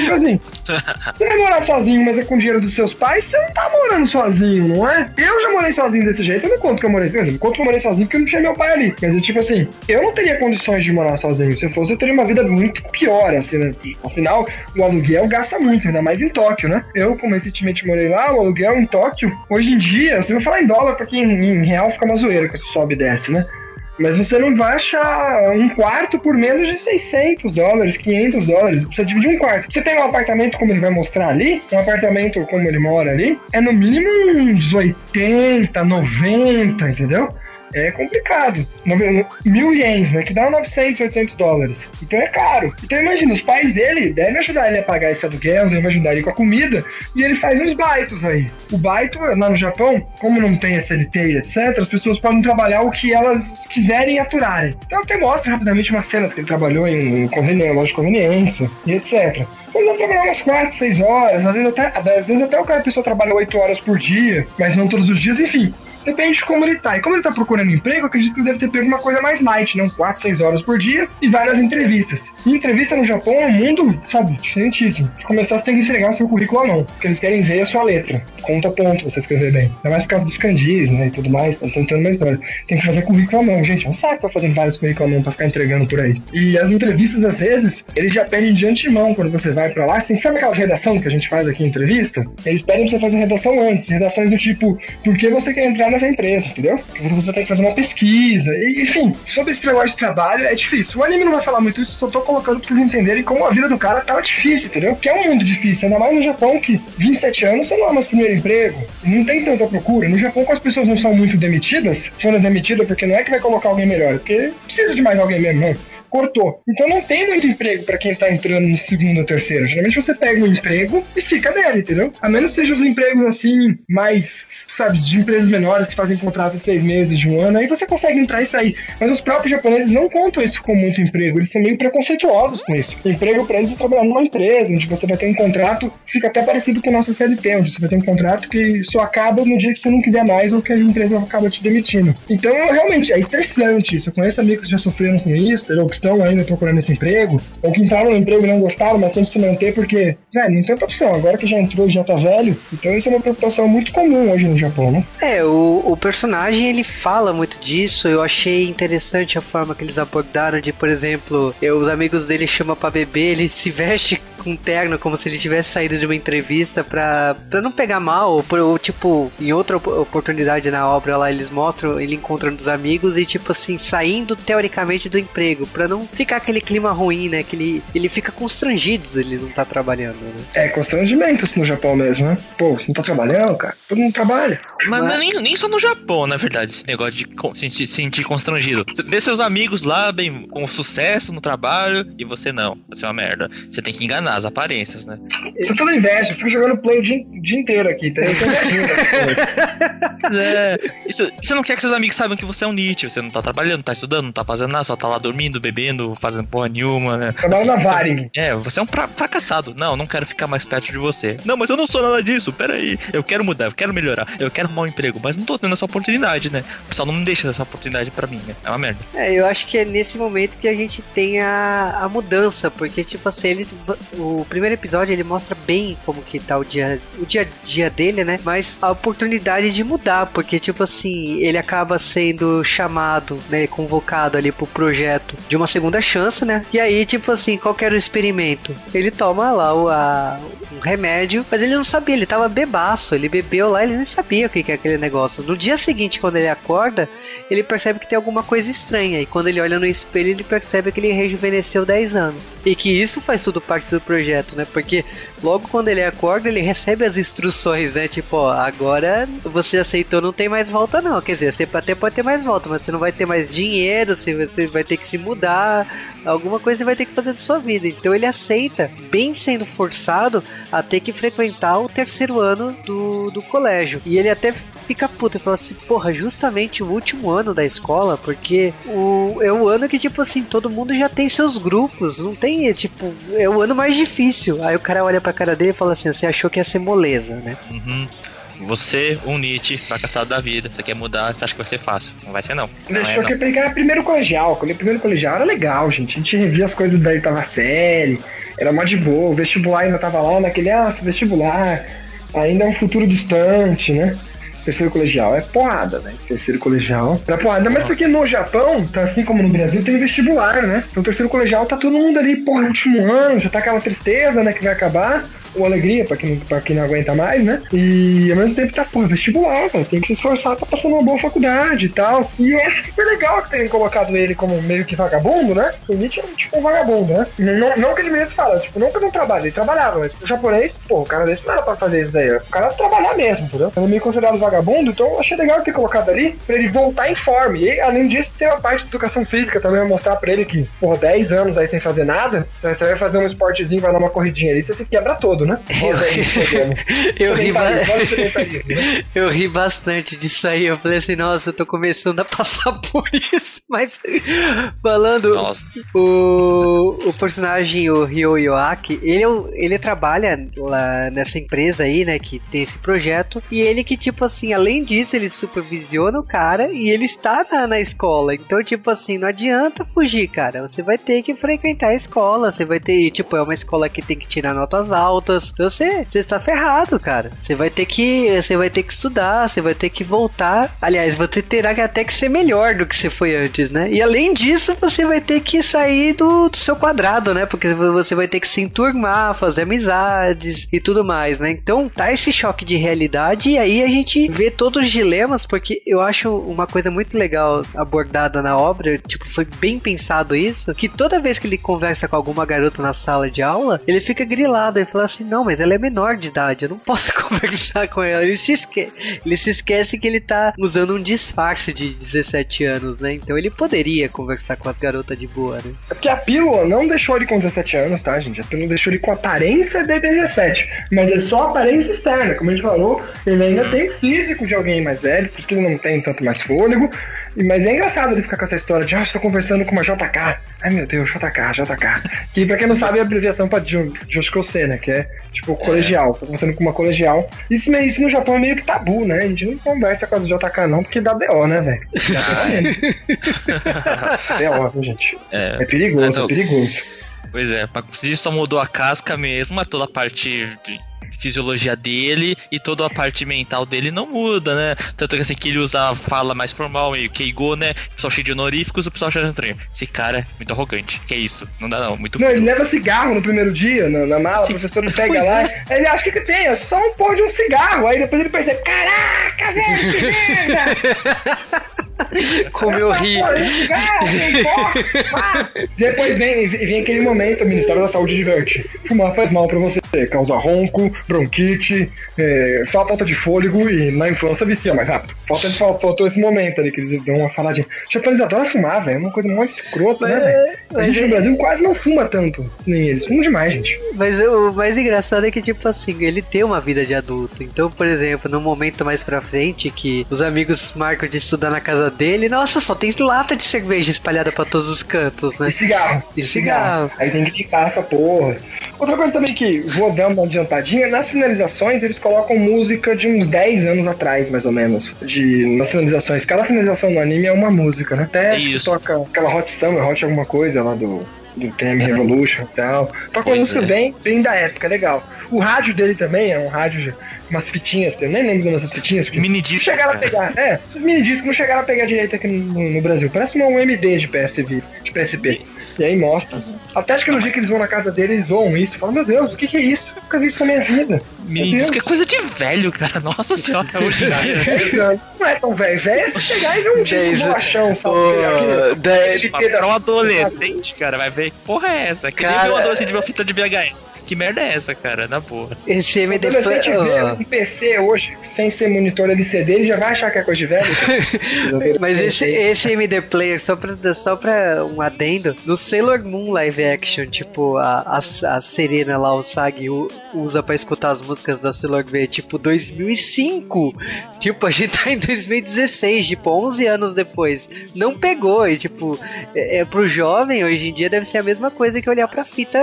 tipo assim, você vai morar sozinho, mas é com dinheiro dos seus pais, você não tá morando sozinho, não é? Eu já morei sozinho desse jeito, eu não conto que eu morei sozinho. Eu conto que eu morei sozinho porque eu não tinha meu pai ali. Mas é tipo assim, eu não teria condições de morar sozinho. Se eu fosse, eu teria uma vida muito pior, assim, né? Afinal, o aluguel gasta muito, ainda mais em Tóquio, né? Eu, como recentemente morei lá, o aluguel em Tóquio, hoje em dia, se eu falar em dólar, porque em, em real fica uma zoeira que sobe e desce, né? Mas você não vai achar um quarto por menos de 600 dólares, 500 dólares. Você divide um quarto. Você tem um apartamento como ele vai mostrar ali, um apartamento como ele mora ali, é no mínimo uns 80, 90, entendeu? É complicado. Mil ienes, né? Que dá 900, 800 dólares. Então é caro. Então imagina, os pais dele devem ajudar ele a pagar esse aluguel, devem ajudar ele com a comida, e ele faz uns baitos aí. O baito, lá no Japão, como não tem SLT etc., as pessoas podem trabalhar o que elas quiserem e aturarem. Então até mostra rapidamente umas cenas que ele trabalhou em conveni- loja de conveniência e etc. Então ele deve trabalhar umas 4, 6 horas, às vezes até, às vezes até o cara a pessoa trabalha 8 horas por dia, mas não todos os dias, enfim. Depende de como ele tá. E como ele tá procurando emprego, acredito que ele deve ter pego uma coisa mais light, não 4, 6 horas por dia e várias entrevistas. E entrevista no Japão é um mundo, sabe, diferentíssimo. De começar, você tem que entregar o seu currículo à mão, porque eles querem ver a sua letra. Conta ponto você escrever bem. Ainda mais por causa dos kanjis, né, e tudo mais, tá tentando uma história. Tem que fazer currículo à mão, gente. É um saco pra fazer vários currículos à mão pra ficar entregando por aí. E as entrevistas, às vezes, eles já pedem de antemão quando você vai pra lá. Você tem que saber aquelas redações que a gente faz aqui em entrevista? Eles pedem pra você fazer redação antes. Redações do tipo, por que você quer entrar nessa empresa, entendeu? Você tem que fazer uma pesquisa. E, enfim, sobre esse negócio de trabalho é difícil. O anime não vai falar muito isso, só tô colocando pra vocês entenderem como a vida do cara tava difícil, entendeu? Que é um mundo difícil, ainda mais no Japão, que 27 anos você não é mais primeiro emprego. Não tem tanta procura. No Japão, como as pessoas não são muito demitidas, foram demitidas porque não é que vai colocar alguém melhor, porque precisa de mais alguém mesmo, né? Cortou. Então não tem muito emprego pra quem tá entrando no segundo ou terceiro. Geralmente você pega um emprego e fica nele, entendeu? A menos que sejam os empregos assim, mais, sabe, de empresas menores que fazem contrato de seis meses, de um ano, aí você consegue entrar e sair. Mas os próprios japoneses não contam isso como muito emprego, eles são meio preconceituosos com isso. Emprego pra eles é trabalhar numa empresa, onde você vai ter um contrato que fica até parecido com o nosso CLT, onde você vai ter um contrato que só acaba no dia que você não quiser mais ou que a empresa acaba te demitindo. Então, realmente, é interessante isso. Eu conheço amigos que já sofreram com isso, entendeu? que estão ainda procurando esse emprego, ou que entraram no emprego e não gostaram, mas tem que se manter porque, velho, não tem outra opção. Agora que já entrou já tá velho, então isso é uma preocupação muito comum hoje no Japão, né? É, o, o personagem ele fala muito disso. Eu achei interessante a forma que eles abordaram de, por exemplo, eu, os amigos dele chamam pra beber, ele se veste com terno como se ele tivesse saído de uma entrevista pra, pra não pegar mal, ou, ou, tipo, em outra op- oportunidade na obra lá eles mostram ele encontrando os amigos e tipo assim, saindo teoricamente do emprego, pra não ficar aquele clima ruim, né? Que ele, ele fica constrangido de ele não tá trabalhando, né? É constrangimento no Japão mesmo, né? Pô, você não tá trabalhando, cara? Todo mundo trabalha. Mas não é nem, nem só no Japão, na verdade, esse negócio de se sentir, sentir constrangido. Você vê seus amigos lá, bem, com sucesso no trabalho, e você não. Você é uma merda. Você tem que enganar as aparências, né? Isso é tudo inveja, eu fico jogando play o dia, dia inteiro aqui, tá? Isso é. Mas é. Isso, você não quer que seus amigos saibam que você é um Nietzsche. Você não tá trabalhando, não tá estudando, não tá fazendo nada, só tá lá dormindo, bebendo, fazendo porra nenhuma, né? Trabalho na você- Varig. É, você é um fra- fracassado. Não, não quero ficar mais perto de você. Não, mas eu não sou nada disso. Peraí. Eu quero mudar, eu quero melhorar, eu quero arrumar um emprego, mas não tô tendo essa oportunidade, né? O pessoal não me deixa essa oportunidade pra mim, né? É uma merda. É, eu acho que é nesse momento que a gente tem a, a mudança, porque tipo assim, ele, o primeiro episódio ele mostra bem como que tá o dia, o dia a dia dele, né? Mas a oportunidade de mudar, porque tipo assim, ele acaba sendo chamado, né, convocado ali pro projeto de uma segunda chance, né? E aí tipo assim, qual era o experimento? Ele toma lá o, a, um remédio, mas ele não sabia, ele tava bebaço, ele bebeu lá, ele nem sabia o que que é aquele negócio. No dia seguinte, quando ele acorda, ele percebe que tem alguma coisa estranha. E quando ele olha no espelho, ele percebe que ele rejuvenesceu 10 anos. E que isso faz tudo parte do projeto, né? Porque logo quando ele acorda, ele recebe as instruções, né? Tipo, ó, agora você aceitou, não tem mais volta, não. Quer dizer, você até pode ter mais volta, mas você não vai ter mais dinheiro, você vai ter que se mudar, alguma coisa você vai ter que fazer da sua vida. Então ele aceita, bem sendo forçado, a ter que frequentar o terceiro ano do, do colégio. E ele até fica puto e fala assim, porra, justamente o último ano da escola, porque o, é o ano que, tipo assim, todo mundo já tem seus grupos, não tem, é, tipo, é o ano mais difícil. Aí o cara olha pra cara dele e fala assim, você achou que ia ser moleza, né? Uhum. Você, um Nietzsche, fracassado da vida, você quer mudar, você acha que vai ser fácil. Não vai ser, não. Não Deixou é, não. pegar primeiro colegial. Quando eu primeiro colegial era legal, gente. A gente revia as coisas da oitava série. Era mó de boa. O vestibular ainda tava lá naquele, ah, vestibular. Ainda é um futuro distante, né? Terceiro colegial é porrada, né? Terceiro colegial é porrada. Ainda mais porque no Japão, tá assim como no Brasil, tem vestibular, né? Então, terceiro colegial tá todo mundo ali, porra, último ano, já tá aquela tristeza, né? Que vai acabar ou alegria pra quem, pra quem não aguenta mais, né? E ao mesmo tempo tá, pô, vestibular, velho. Tem que se esforçar, tá passando uma boa faculdade e tal. E eu acho super legal que tenham colocado ele como meio que vagabundo, né? O Nietzsche é tipo um vagabundo, né? Não, não que ele mesmo fala, tipo, não que não trabalho, ele trabalhava, mas pro japonês, pô, o cara desse não era pra fazer isso daí. O cara trabalhar mesmo, entendeu? Ele é meio considerado vagabundo, então eu achei legal ter colocado ali pra ele voltar em forma. E além disso, tem a parte de educação física também, vai mostrar pra ele que, porra, 10 anos aí sem fazer nada, você vai fazer um esportezinho, vai dar uma corridinha ali, você se quebra todo, né? Olha aí, chegando. Eu ri, ba- o sedentarismo, né? eu ri bastante disso aí. Eu falei assim, nossa, eu tô começando a passar por isso. Mas falando, Nossa. o, o personagem, o Ryo Yoaki, ele, é ele trabalha lá nessa empresa aí, né, que tem esse projeto. E ele que, tipo assim, além disso, ele supervisiona o cara e ele está na, na escola. Então, tipo assim, não adianta fugir, cara. Você vai ter que frequentar a escola. Você vai ter, tipo, é uma escola que tem que tirar notas altas. Então você, você está ferrado, cara. Você vai ter que, você vai ter que estudar, você vai ter que voltar. Aliás, você terá até que ser melhor do que você foi antes, né? E além disso, você vai ter que sair do, do seu quadrado, né? Porque você vai ter que se enturmar, fazer amizades e tudo mais, né? Então, tá esse choque de realidade e aí a gente vê todos os dilemas, porque eu acho uma coisa muito legal abordada na obra, tipo, foi bem pensado isso, que toda vez que ele conversa com alguma garota na sala de aula, ele fica grilado e fala assim: "Não, mas ela é menor de idade, eu não posso conversar com ela". Ele se esquece, ele se esquece que ele tá usando um disfarce de 17 anos, né? Então ele poderia conversar com as garotas de boa, né? É porque a pílula não deixou ele com 17 anos, tá, gente? A pílula deixou ele com aparência de 17. Mas é só aparência externa. Como a gente falou, ele ainda tem físico de alguém mais velho, por isso que ele não tem tanto mais fôlego. Mas é engraçado ele ficar com essa história de, ah, estou conversando com uma JK. Ai meu Deus, JK, JK. Que pra quem não sabe é a abreviação pra Joshikose, né? Que é tipo colegial. Você tá conversando com uma colegial. Isso, isso no Japão é meio que tabu, né? A gente não conversa com as JK não, porque dá BO, né, velho? BO, viu, gente? É. É perigoso, ó, é perigoso. Pois é, pra conseguir só mudou a casca mesmo, mas toda a parte de fisiologia dele e toda a parte mental dele não muda, né? Tanto que assim, que ele usa a fala mais formal, meio Keigo, né? O pessoal cheio de honoríficos, o pessoal achando estranho. Esse cara é muito arrogante. Que é isso? Não dá não, muito Não, ele leva cigarro no primeiro dia, na, na mala, Sim. o professor pega Pois lá, é. ele acha que, que tem, é só um pó de um cigarro, aí depois ele percebe, caraca, velho, que merda! Como eu ri. Ah. Depois vem, vem aquele momento, o Ministério da Saúde diverte. Fumar faz mal pra você, causa ronco, bronquite, é, fa- falta de fôlego e na infância vicia mais rápido. Falta, fal- faltou esse momento ali que eles dão uma faladinha. Japoneses adoram fumar, velho, é uma coisa mais escrota, né, velho? A mas gente é- no Brasil quase não fuma tanto, nem eles, fumam demais, gente. Mas o mais engraçado é que, tipo assim, ele tem uma vida de adulto. Então, por exemplo, no momento mais pra frente, que os amigos marcam de estudar na casa dele, nossa, só tem lata de cerveja espalhada pra todos os cantos, né? E cigarro. E cigarro. Aí tem que ficar essa porra. Outra coisa também que vou dar uma adiantadinha, nas finalizações eles colocam música de uns 10 anos atrás, mais ou menos. De, nas finalizações. Cada finalização no anime é uma música, né? Até Isso. toca aquela Hot Summer, Hot alguma coisa lá do. Do TM Revolution e tal. Toca Pois músicas é. bem, bem da época, legal. O rádio dele também é um rádio umas fitinhas, eu nem lembro dessas fitinhas. Mini não disco. chegaram a cara. pegar, é, os mini discos não chegaram a pegar direito aqui no, no Brasil. Parece um MD de PSV, de PSP. E aí mostra. Até acho que no dia que eles vão na casa dele, eles zoam isso. Falam, meu Deus, o que, que é isso? Eu nunca vi isso na minha vida. Meu disco é coisa de velho, cara. Nossa senhora, hoje em dia. 10 anos. Não é tão velho. Velho é você chegar e ver um disco bolachão, sabe? Aquele- aquele pedaço- um adolescente, cara, vai ver que porra é essa? Que nem Cara, ver um adolescente ver uma fita de VHS. Que merda é essa, cara? Na boa. Esse Se o MD adolescente vê Player. um PC hoje, sem ser monitor LCD, ele já vai achar que é coisa de velho. Mas esse, esse MD Player, só pra, só pra um adendo, no Sailor Moon live action, tipo, a, a, a Serena lá, o Sag, usa pra escutar as músicas da Sailor V, tipo, 2005. Tipo, a gente tá em 2016, tipo, 11 anos depois. Não pegou, e tipo, é, é pro jovem, hoje em dia deve ser a mesma coisa que olhar pra fita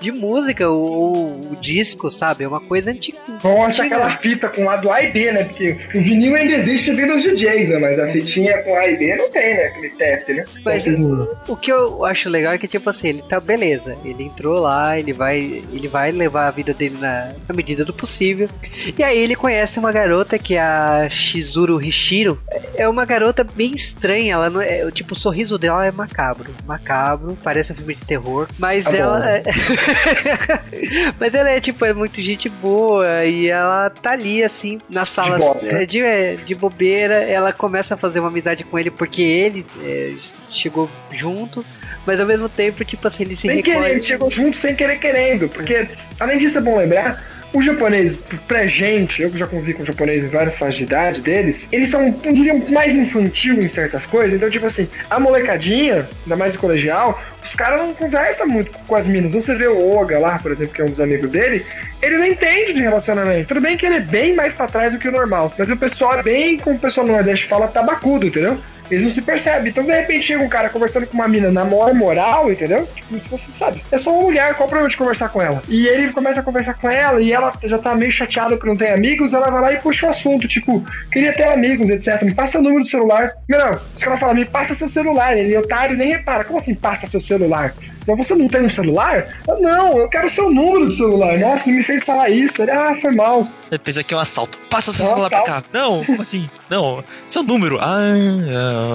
de música, ou, ou o disco, sabe? É uma coisa antiga. Vão achar aquela fita com lado A e B, né? Porque o vinil ainda existe vindo os DJs, né? Mas a fitinha com A e B não tem, né? Aquele tap, né? Mas o que eu acho legal é que, tipo assim, ele tá beleza. Ele entrou lá, ele vai, ele vai levar a vida dele na, na medida do possível. E aí ele conhece uma garota que é a Shizuru Hishiro. É uma garota bem estranha. Ela não é, tipo, o sorriso dela é macabro. Macabro, parece um filme de terror. Mas Tá ela. é- mas ela é, tipo, é muito gente boa. E ela tá ali, assim, na sala boas, né? é, de, é, de bobeira. Ela começa a fazer uma amizade com ele porque ele. é, chegou junto, mas ao mesmo tempo, tipo assim, ele se Sem recolhe. querer, ele chegou junto sem querer querendo. Porque, além disso, é bom lembrar. O japonês, pra gente, eu que já convivi com japonês em várias faixas de idade deles, eles são, eu diria, mais infantil em certas coisas. Então, tipo assim, a molecadinha, ainda mais colegial, os caras não conversam muito com as minas. Você vê o Oga lá, por exemplo, que é um dos amigos dele, ele não entende de relacionamento. Tudo bem que ele é bem mais pra trás do que o normal, mas o pessoal é bem, como o pessoal no Nordeste fala, tabacudo, entendeu? Eles não se percebem. Então, de repente, chega um cara conversando com uma mina na maior moral, entendeu? Tipo, se você sabe. É só uma mulher, qual o problema de conversar com ela? E ele começa a conversar com ela e ela já tá meio chateada porque não tem amigos. Ela vai lá e puxa o assunto, tipo, queria ter amigos, etc. Me passa o número do celular. Não, não. Os caras falam, me passa seu celular. Ele, otário, nem repara. Como assim, passa seu celular? Mas você não tem um celular? Eu, não, eu quero seu número de celular. Nossa, ele me fez falar isso. Ele, ah, foi mal. Pensa que é um assalto. Passa seu Não, celular pra calma. cá. Não, como assim? Não, seu número. Ah,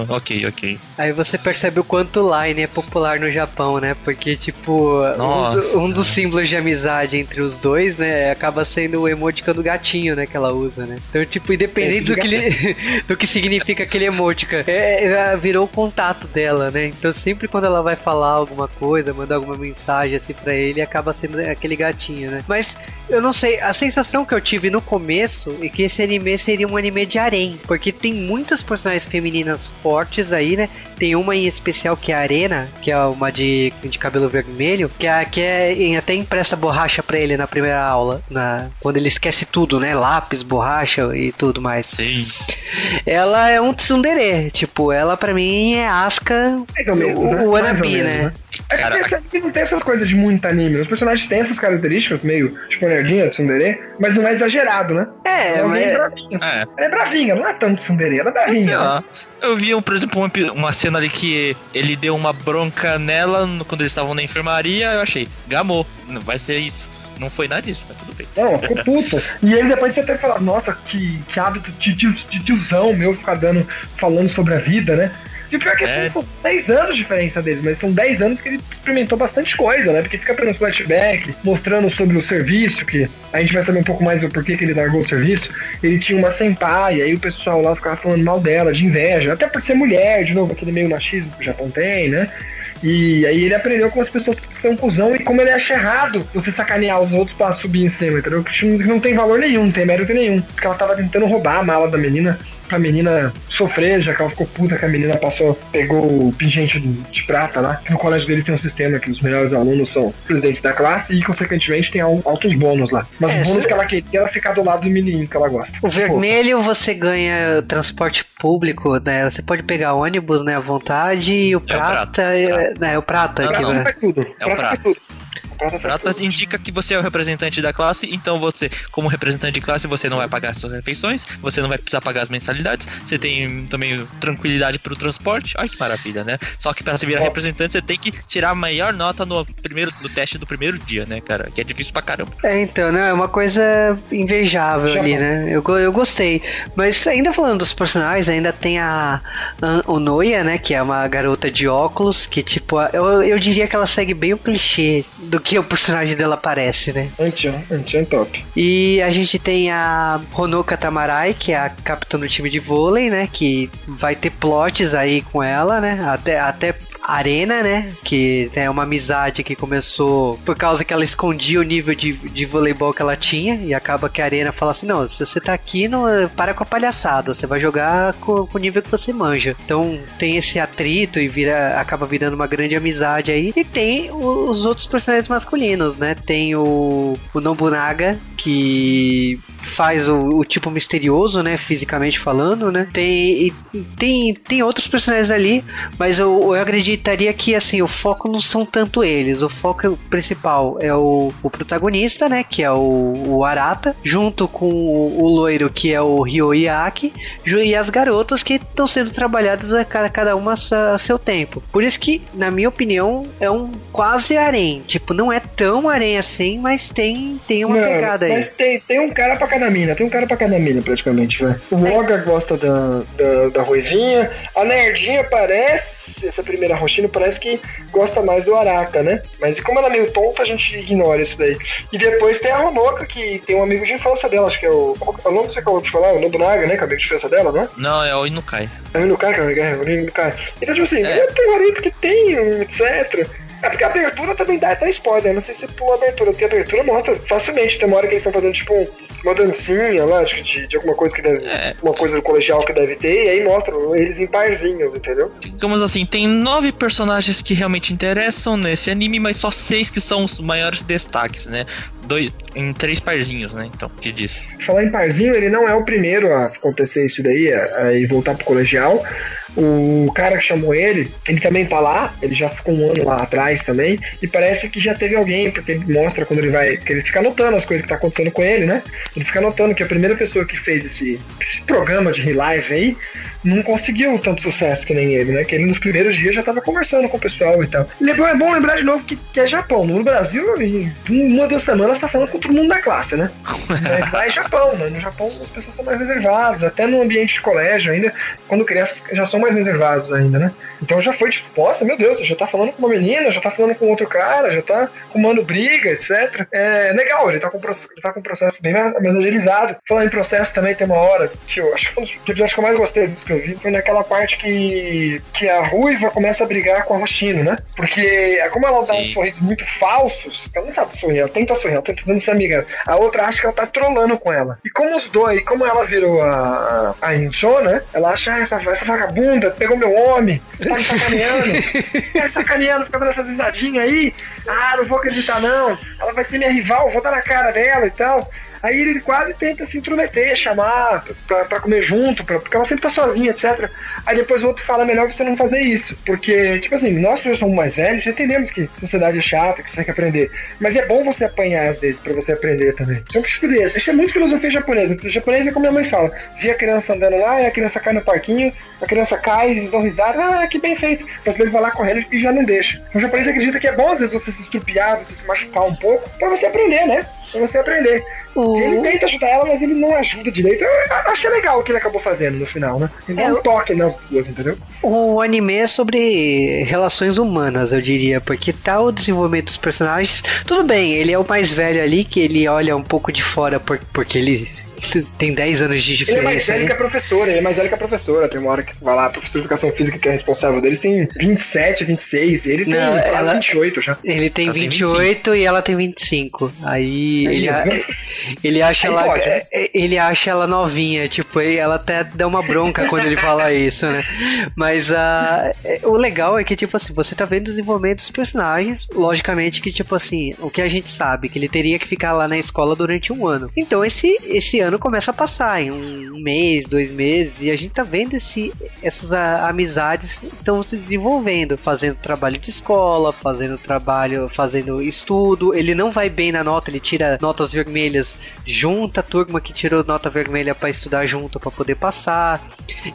ah, ok, ok. Aí você percebe o quanto o Line é popular no Japão, né? Porque, tipo, um, Nossa. um dos símbolos de amizade entre os dois, né? Acaba sendo o emoticon do gatinho, né? Que ela usa, né? Então, tipo, independente do que, ele- do que significa aquele emoticon, é, é, virou o contato dela, né? Então, sempre quando ela vai falar alguma coisa, mandar alguma mensagem assim pra ele, acaba sendo aquele gatinho, né? Mas, eu não sei, a sensação que eu tive no começo é que esse anime seria um anime de harém, porque tem muitas personagens femininas fortes aí, né? Tem uma em especial que é a Arena, que é uma de, de cabelo vermelho, que é, que é até empresta borracha pra ele na primeira aula, na, quando ele esquece tudo, né? Lápis, borracha e tudo mais. Sim. Ela é um tsundere, tipo, ela pra mim é Asuka, Mais ou menos, o, né? o ou menos, né? É Cara, que esse anime não tem essas coisas de muito anime. Os personagens têm essas características, meio tipo nerdinha, tsundere, mas não é exagerado, né? É, Ela é mas... meio bravinha. assim. É. Ela é bravinha, não é tanto tsundere, ela é Sei bravinha. lá. Eu vi, um, por exemplo, uma, uma cena ali que ele deu uma bronca nela no- quando eles estavam na enfermaria. Eu achei, gamou. Vai ser isso. Não foi nada disso, mas tudo bem. Não, ficou puta. E ele depois você até fala, nossa, que, que hábito de, tio- de tiozão meu ficar dando, falando sobre a vida, né? E pior que É. são 10 anos de diferença deles, mas são 10 anos que ele experimentou bastante coisa, né? Porque fica apenas flashback, mostrando sobre o serviço, que a gente vai saber um pouco mais do porquê que ele largou o serviço. Ele tinha uma senpai, aí o pessoal lá ficava falando mal dela, de inveja, até por ser mulher, de novo, aquele meio machismo que o Japão tem, né? E aí ele aprendeu como as pessoas são cuzão e como ele acha errado você sacanear os outros pra subir em cima, entendeu? Que não tem valor nenhum, não tem mérito nenhum. Porque ela tava tentando roubar a mala da menina pra menina sofrer, já que ela ficou puta que a menina passou, pegou o pingente de prata lá. No colégio dele tem um sistema que os melhores alunos são presidentes da classe e, consequentemente, tem al- altos bônus lá. Mas É, o bônus se- que ela queria era ficar do lado do menino que ela gosta. O vermelho você ganha transporte público, né? Você pode pegar ônibus, né, à vontade, e o prata, prata, é, né, é o prata Não, que Prata não. vai- faz tudo. É o prata Prata tudo. indica que você é o representante da classe, então você, como representante de classe, você não vai pagar suas refeições, você não vai precisar pagar as mensalidades, você tem também tranquilidade pro transporte. Ai que maravilha, né? Só que para se virar representante, você tem que tirar a maior nota no primeiro no teste do primeiro dia, né, cara? Que é difícil pra caramba. É, então, né? É uma coisa invejável Já ali, bom. né? Eu, eu gostei. Mas ainda falando dos personagens, ainda tem a Onoya, né? Que é uma garota de óculos, que tipo, eu, eu diria que ela segue bem o clichê do que o personagem dela parece, né? Antian, Antian é top. E a gente tem a Honoka Tamarai, que é a capitã do time de vôlei, né? Que vai ter plots aí com ela, né? Até, até Arena, né? Que é uma amizade que começou por causa que ela escondia o nível de, de voleibol que ela tinha. E acaba que a Arena fala assim: não, se você tá aqui, não, para com a palhaçada. Você vai jogar com, com o nível que você manja. Então tem esse atrito e vira, acaba virando uma grande amizade aí. E tem os outros personagens masculinos, né? Tem o, o Nobunaga, que faz o, o tipo misterioso, né? Fisicamente falando, né? Tem, tem, tem outros personagens ali, mas eu, eu acreditaria que assim, o foco não são tanto eles. O foco principal é o, o protagonista, né? Que é o, o Arata, junto com o, o loiro, que é o Ryoiaki, e as garotas que estão sendo trabalhadas a cada, cada uma a seu tempo. Por isso que, na minha opinião, é um quase harém. Tipo, não é tão harém assim, mas tem, tem uma Não, pegada aí. Mas tem, tem um cara pra cada mina, tem um cara pra cada mina, praticamente, velho. O É. Oga gosta da, da, da Ruivinha, a Nerdinha parece, essa primeira roxinha parece que gosta mais do Arata, né? Mas como ela é meio tonta, a gente ignora isso daí. E depois tem a Ronoka, que tem um amigo de infância dela, acho que é o. Qual é o nome que você acabou de falar? O Nobunaga, né? Que é o amigo de infância dela, né? Não, é o Inukai. É o Inukai, cara, é o Inukai. Então, tipo assim, É. é. tem um marido que tem, etc. É porque a abertura também dá até spoiler, não sei se pulou a abertura, porque a abertura mostra facilmente, tem uma hora que eles estão fazendo tipo uma dancinha lá, acho que de, de alguma coisa que deve. É. Uma coisa do colegial que deve ter, e aí mostram eles em parzinhos, entendeu? Digamos assim, tem nove personagens que realmente interessam nesse anime, mas só seis que são os maiores destaques, né? Dois, em três parzinhos, né? Então, que diz. Falar em parzinho, ele não é o primeiro a acontecer isso daí, a, a voltar pro colegial. O cara que chamou ele, ele também tá lá, ele já ficou um ano lá atrás também, e parece que já teve alguém, porque ele mostra quando ele vai. Porque ele fica anotando as coisas que tá acontecendo com ele, né? Ele fica anotando que a primeira pessoa que fez esse, esse programa de relive aí não conseguiu tanto sucesso que nem ele, né? Que ele nos primeiros dias já tava conversando com o pessoal e tal. E é bom- é lembrar de novo que, que é Japão. No Brasil, em uma, duas semanas, tá falando com todo mundo da classe, né? Mas lá é Japão, né? No Japão as pessoas são mais reservadas, até no ambiente de colégio ainda, quando crianças já são mais reservados ainda, né? Então já foi tipo, nossa, meu Deus, já tá falando com uma menina, já tá falando com outro cara, já tá arrumando briga, etc. É legal, ele tá com, ele tá com um processo bem mais, mais agilizado. Falando em processo também, tem uma hora que eu acho que foi um dos episódios que eu mais gostei dos que eu vi, foi naquela parte que, que a Ruiva começa a brigar com a Roshino, né? Porque como ela dá Sim. uns sorrisos muito falsos, ela não sabe sorrir, ela tenta sorrir, ela tenta tentando ser amiga. A outra acha que ela tá trolando com ela. E como os dois, como ela virou a, a Incho, né? Ela acha, ah, essa, essa vagabunda pegou meu homem, tá me sacaneando, tá me sacaneando, fica dando essas risadinhas aí. Ah, não vou acreditar não. Ela vai ser minha rival, vou dar na cara dela e tal. Aí ele quase tenta se intrometer, chamar pra, pra comer junto, pra- porque ela sempre tá sozinha, etc. Aí depois o outro fala, melhor você não fazer isso. Porque, tipo assim, nós que já somos mais velhos, entendemos que sociedade é chata, que você tem que aprender. Mas é bom você apanhar às vezes, pra você aprender também. Então, tipo desse. Isso é muito filosofia japonesa. O japonês é como minha mãe fala. Vê a criança andando lá, e a criança cai no parquinho, a criança cai, eles dão risada, ah, que bem feito. O brasileiro vai lá correndo e já não deixa. O japonês acredita que é bom às vezes você se estrupiar, você se machucar um pouco, pra você aprender, né? Pra você aprender. O- Ele tenta ajudar ela, mas ele não ajuda direito. Eu achei legal o que ele acabou fazendo no final, né? Ele dá É, um eu- toque nas duas, entendeu? O anime é sobre relações humanas, eu diria, porque tá o desenvolvimento dos personagens. Tudo bem, ele é o mais velho ali, que ele olha um pouco de fora por- porque ele tem 10 anos de Ele é mais diferença. velho aí. que a professora, ele é mais velho que a professora. Tem uma hora que vai lá, a professora de educação física que é responsável deles tem 27, 26, e ele tem Não, quase ela- 28 já. Ele tem Ela tem 28 e ela tem 25. Aí, Aí, ele? ele acha Aí ela pode, né? é, ele acha ela novinha, tipo, ela até dá uma bronca quando ele fala isso, né? Mas é, o legal é que tipo assim, você tá vendo o desenvolvimento dos personagens, logicamente que tipo assim, o que a gente sabe que ele teria que ficar lá na escola durante um ano. Então esse esse ano começa a passar em um mês, dois meses e a gente tá vendo esse essas ah, amizades estão se desenvolvendo, fazendo trabalho de escola, fazendo trabalho, fazendo estudo. Ele não vai bem na nota, ele tira notas vermelhas, junta a turma que tirou nota vermelha para estudar junto para poder passar.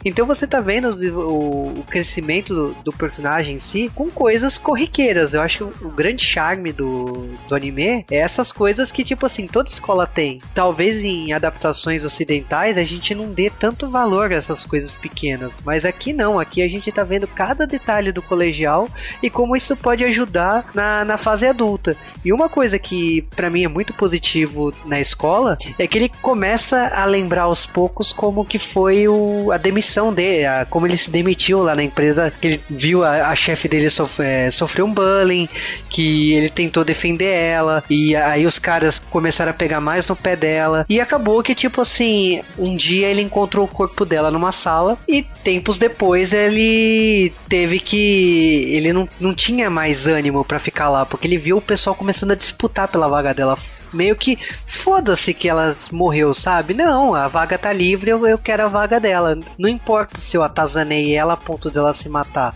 Então você tá vendo o, crescimento do, do personagem em si com coisas corriqueiras. Eu acho que o, grande charme do, do anime é essas coisas que, tipo assim, toda escola tem. Talvez em adaptações ocidentais a gente não dê tanto valor a essas coisas pequenas. Mas aqui não, aqui a gente tá vendo cada detalhe do colegial e como isso pode ajudar na, na fase adulta. E uma coisa que para mim é muito positivo na escola é que ele começa a lembrar aos poucos como que foi o, a demissão dele, a, como ele se demitiu lá na empresa, que ele viu a, a chefe dele sof, é, sofrer um bullying, que ele tentou defender ela, e aí os caras começaram a pegar mais no pé dela, e acabou que, tipo assim, um dia ele encontrou o corpo dela numa sala, e tempos depois ele teve que. Ele não, não tinha mais ânimo para ficar lá, porque ele viu o pessoal começando a disputar pela vaga dela meio que foda-se que ela morreu, sabe? Não, a vaga tá livre, eu, eu quero a vaga dela. Não importa se eu atazanei ela a ponto dela se matar.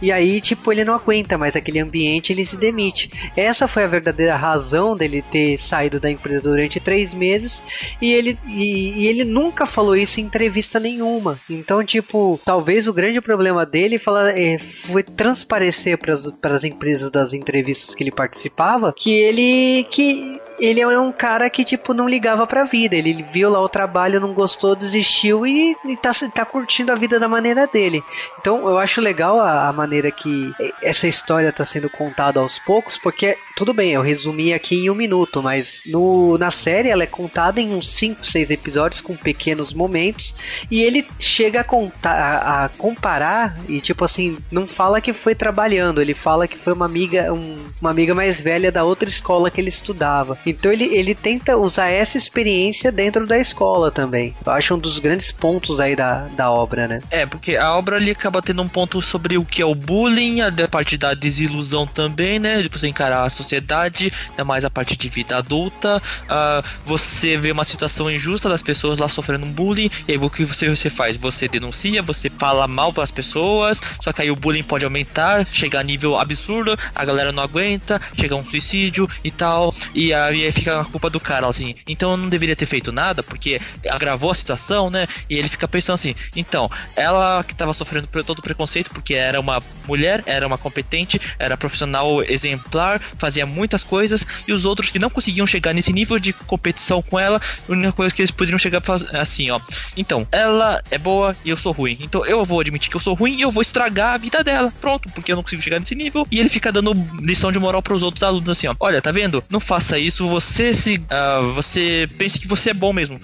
E aí, tipo, ele não aguenta mais aquele ambiente, ele se demite. Essa foi a verdadeira razão dele ter saído da empresa durante três meses e ele, e, e ele nunca falou isso em entrevista nenhuma. Então, tipo, talvez o grande problema dele fala, é, foi transparecer para as empresas das entrevistas que ele participava que ele que ele é um cara que, tipo, não ligava pra vida. Ele viu lá o trabalho, não gostou, desistiu e, e tá, tá curtindo a vida da maneira dele. Então, eu acho legal a, a maneira que essa história tá sendo contada aos poucos, porque, tudo bem, eu resumi aqui em um minuto, mas no, na série ela é contada em uns 5, 6 episódios com pequenos momentos e ele chega a, contar, a, a comparar e, tipo assim, não fala que foi trabalhando, ele fala que foi uma amiga, um, uma amiga mais velha da outra escola que ele estudava. Então ele, ele tenta usar essa experiência dentro da escola também. Eu acho um dos grandes pontos aí da, da obra, né? É, porque a obra ali acaba tendo um ponto sobre o que é o bullying, a parte da desilusão também, né? De você encarar a sociedade, ainda mais a parte de vida adulta. Uh, você vê uma situação injusta das pessoas lá sofrendo um bullying, e aí o que você, você faz? Você denuncia, você fala mal para as pessoas, só que aí o bullying pode aumentar, chegar a nível absurdo, a galera não aguenta, chega a um suicídio e tal, e aí aí fica a culpa do cara, assim. Então eu não deveria ter feito nada, porque agravou a situação, né? E ele fica pensando assim: então, ela que tava sofrendo todo o preconceito, porque era uma mulher, era uma competente, era profissional exemplar, fazia muitas coisas, e os outros que não conseguiam chegar nesse nível de competição com ela, a única coisa que eles poderiam chegar assim, ó. Então, ela é boa e eu sou ruim. Então eu vou admitir que eu sou ruim e eu vou estragar a vida dela. Pronto, porque eu não consigo chegar nesse nível. E ele fica dando lição de moral para os outros alunos assim, ó. Olha, tá vendo? Não faça isso, você se uh, você pense que você é bom mesmo.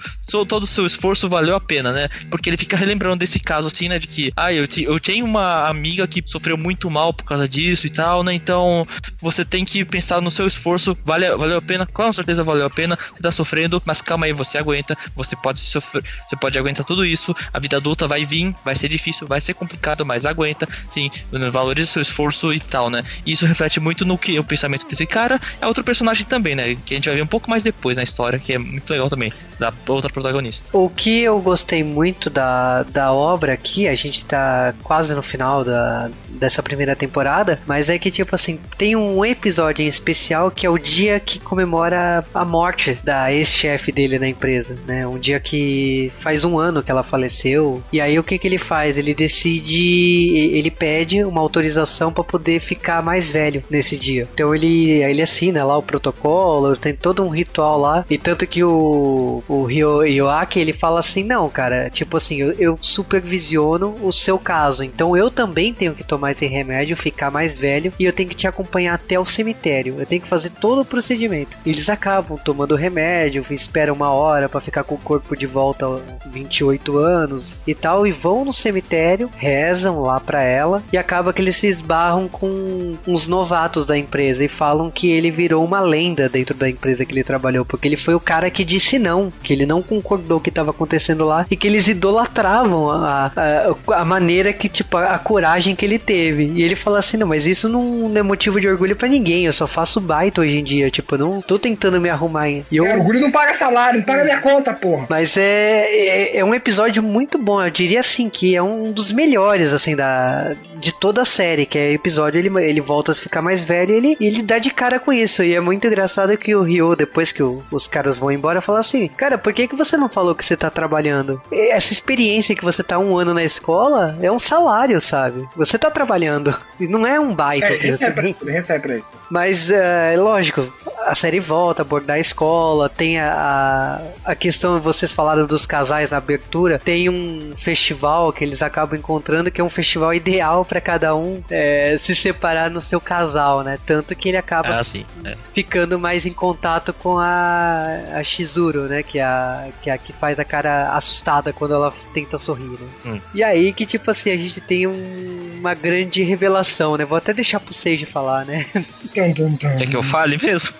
Todo o seu esforço valeu a pena, né? Porque ele fica relembrando desse caso assim, né, de que ah, eu, te, eu tenho uma amiga que sofreu muito mal por causa disso e tal, né? Então, você tem que pensar no seu esforço, vale, valeu a pena? Com certeza valeu a pena. Você tá sofrendo, mas calma aí, você aguenta, você pode sofrer, você pode aguentar tudo isso. A vida adulta vai vir, vai ser difícil, vai ser complicado, mas aguenta. Sim, valorize seu esforço e tal, né? E isso reflete muito no que o pensamento desse cara é outro personagem também, né? Que gente vai ver um pouco mais depois na história, que é muito legal também, da outra protagonista. O que eu gostei muito da, da obra aqui, a gente tá quase no final da, dessa primeira temporada, mas é que, tipo assim, tem um episódio em especial que é o dia que comemora a morte da ex-chefe dele na empresa, né? Um dia que faz um ano que ela faleceu. E aí o que que ele faz? Ele decide, ele pede uma autorização para poder ficar mais velho nesse dia. Então ele, ele assina lá o protocolo, tem todo um ritual lá. E tanto que o, o Ryo Yoaki, ele fala assim, não, cara, tipo assim, eu, eu supervisiono o seu caso, então eu também tenho que tomar esse remédio, ficar mais velho, e eu tenho que te acompanhar até o cemitério. Eu tenho que fazer todo o procedimento. Eles acabam tomando o remédio, esperam uma hora para ficar com o corpo de volta aos 28 anos e tal, e vão no cemitério, rezam lá pra ela, e acaba que eles se esbarram com uns novatos da empresa e falam que ele virou uma lenda dentro da empresa que ele trabalhou, porque ele foi o cara que disse não, que ele não concordou com o que estava acontecendo lá e que eles idolatravam a, a, a maneira que, tipo, a, a, coragem que ele teve. E ele fala assim: não, mas isso não é motivo de orgulho para ninguém, eu só faço baita hoje em dia, tipo, não tô tentando me arrumar. E eu... É, orgulho não paga salário, não paga minha conta, porra. Mas é, é, é um episódio muito bom, eu diria assim, que é um dos melhores, assim, da, de toda a série, que é episódio, ele, ele volta a ficar mais velho e ele, ele dá de cara com isso. E é muito engraçado que o Ryo, depois que o, os caras vão embora, fala assim: Cara, cara, por que, que você não falou que você tá trabalhando? Essa experiência que você tá um ano na escola é um salário, sabe? Você tá trabalhando. E não é um baita. É, recebe pra isso, ele recebe pra isso. Mas, é, lógico, a série volta a abordar a escola, tem a, a questão, vocês falaram dos casais na abertura, tem um festival que eles acabam encontrando que é um festival ideal pra cada um é, se separar no seu casal, né? Tanto que ele acaba É assim. é. ficando mais em contato com a, a Shizuru, né? Que é a, que é a que faz a cara assustada quando ela tenta sorrir, né? Hum. E aí que, tipo assim, a gente tem um- uma grande revelação, né? Vou até deixar pro Seiji falar, né? Quer que eu fale mesmo?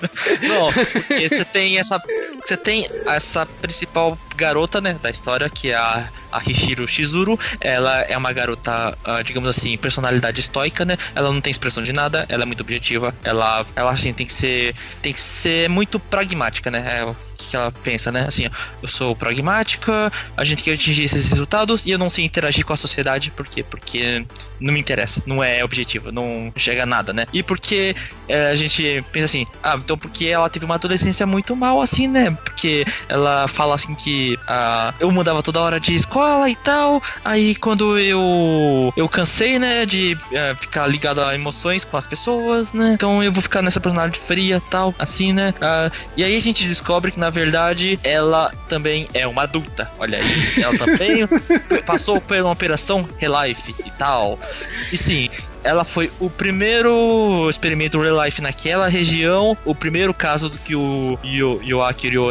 Não, porque você tem essa. Você tem essa principal garota, né, da história, que é a, a Hishiro Shizuru. Ela é uma garota, ah, digamos assim, personalidade estoica, né? Ela não tem expressão de nada, ela é muito objetiva. Ela, ela assim, tem que ser. Tem que ser muito pragmática, né? É o que ela pensa, né? Assim, eu sou pragmática, a gente quer atingir esses resultados e eu não sei interagir com a sociedade, por quê? Porque não me interessa, não é objetivo, não chega a nada, né? E porque é, a gente pensa assim, ah, então porque ela teve uma adolescência muito mal, assim, né? Porque ela fala assim que ah, eu mudava toda hora de escola e tal, aí quando eu eu cansei, né, de eh, ficar ligado a emoções com as pessoas, né? Então eu vou ficar nessa personalidade fria tal, assim, né? Ah, e aí a gente descobre que na verdade ela também é uma adulta, olha aí, ela também passou por uma operação Relife e tal. E sim, ela foi o primeiro experimento real life naquela região, o primeiro caso do que o Yo-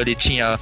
ele tinha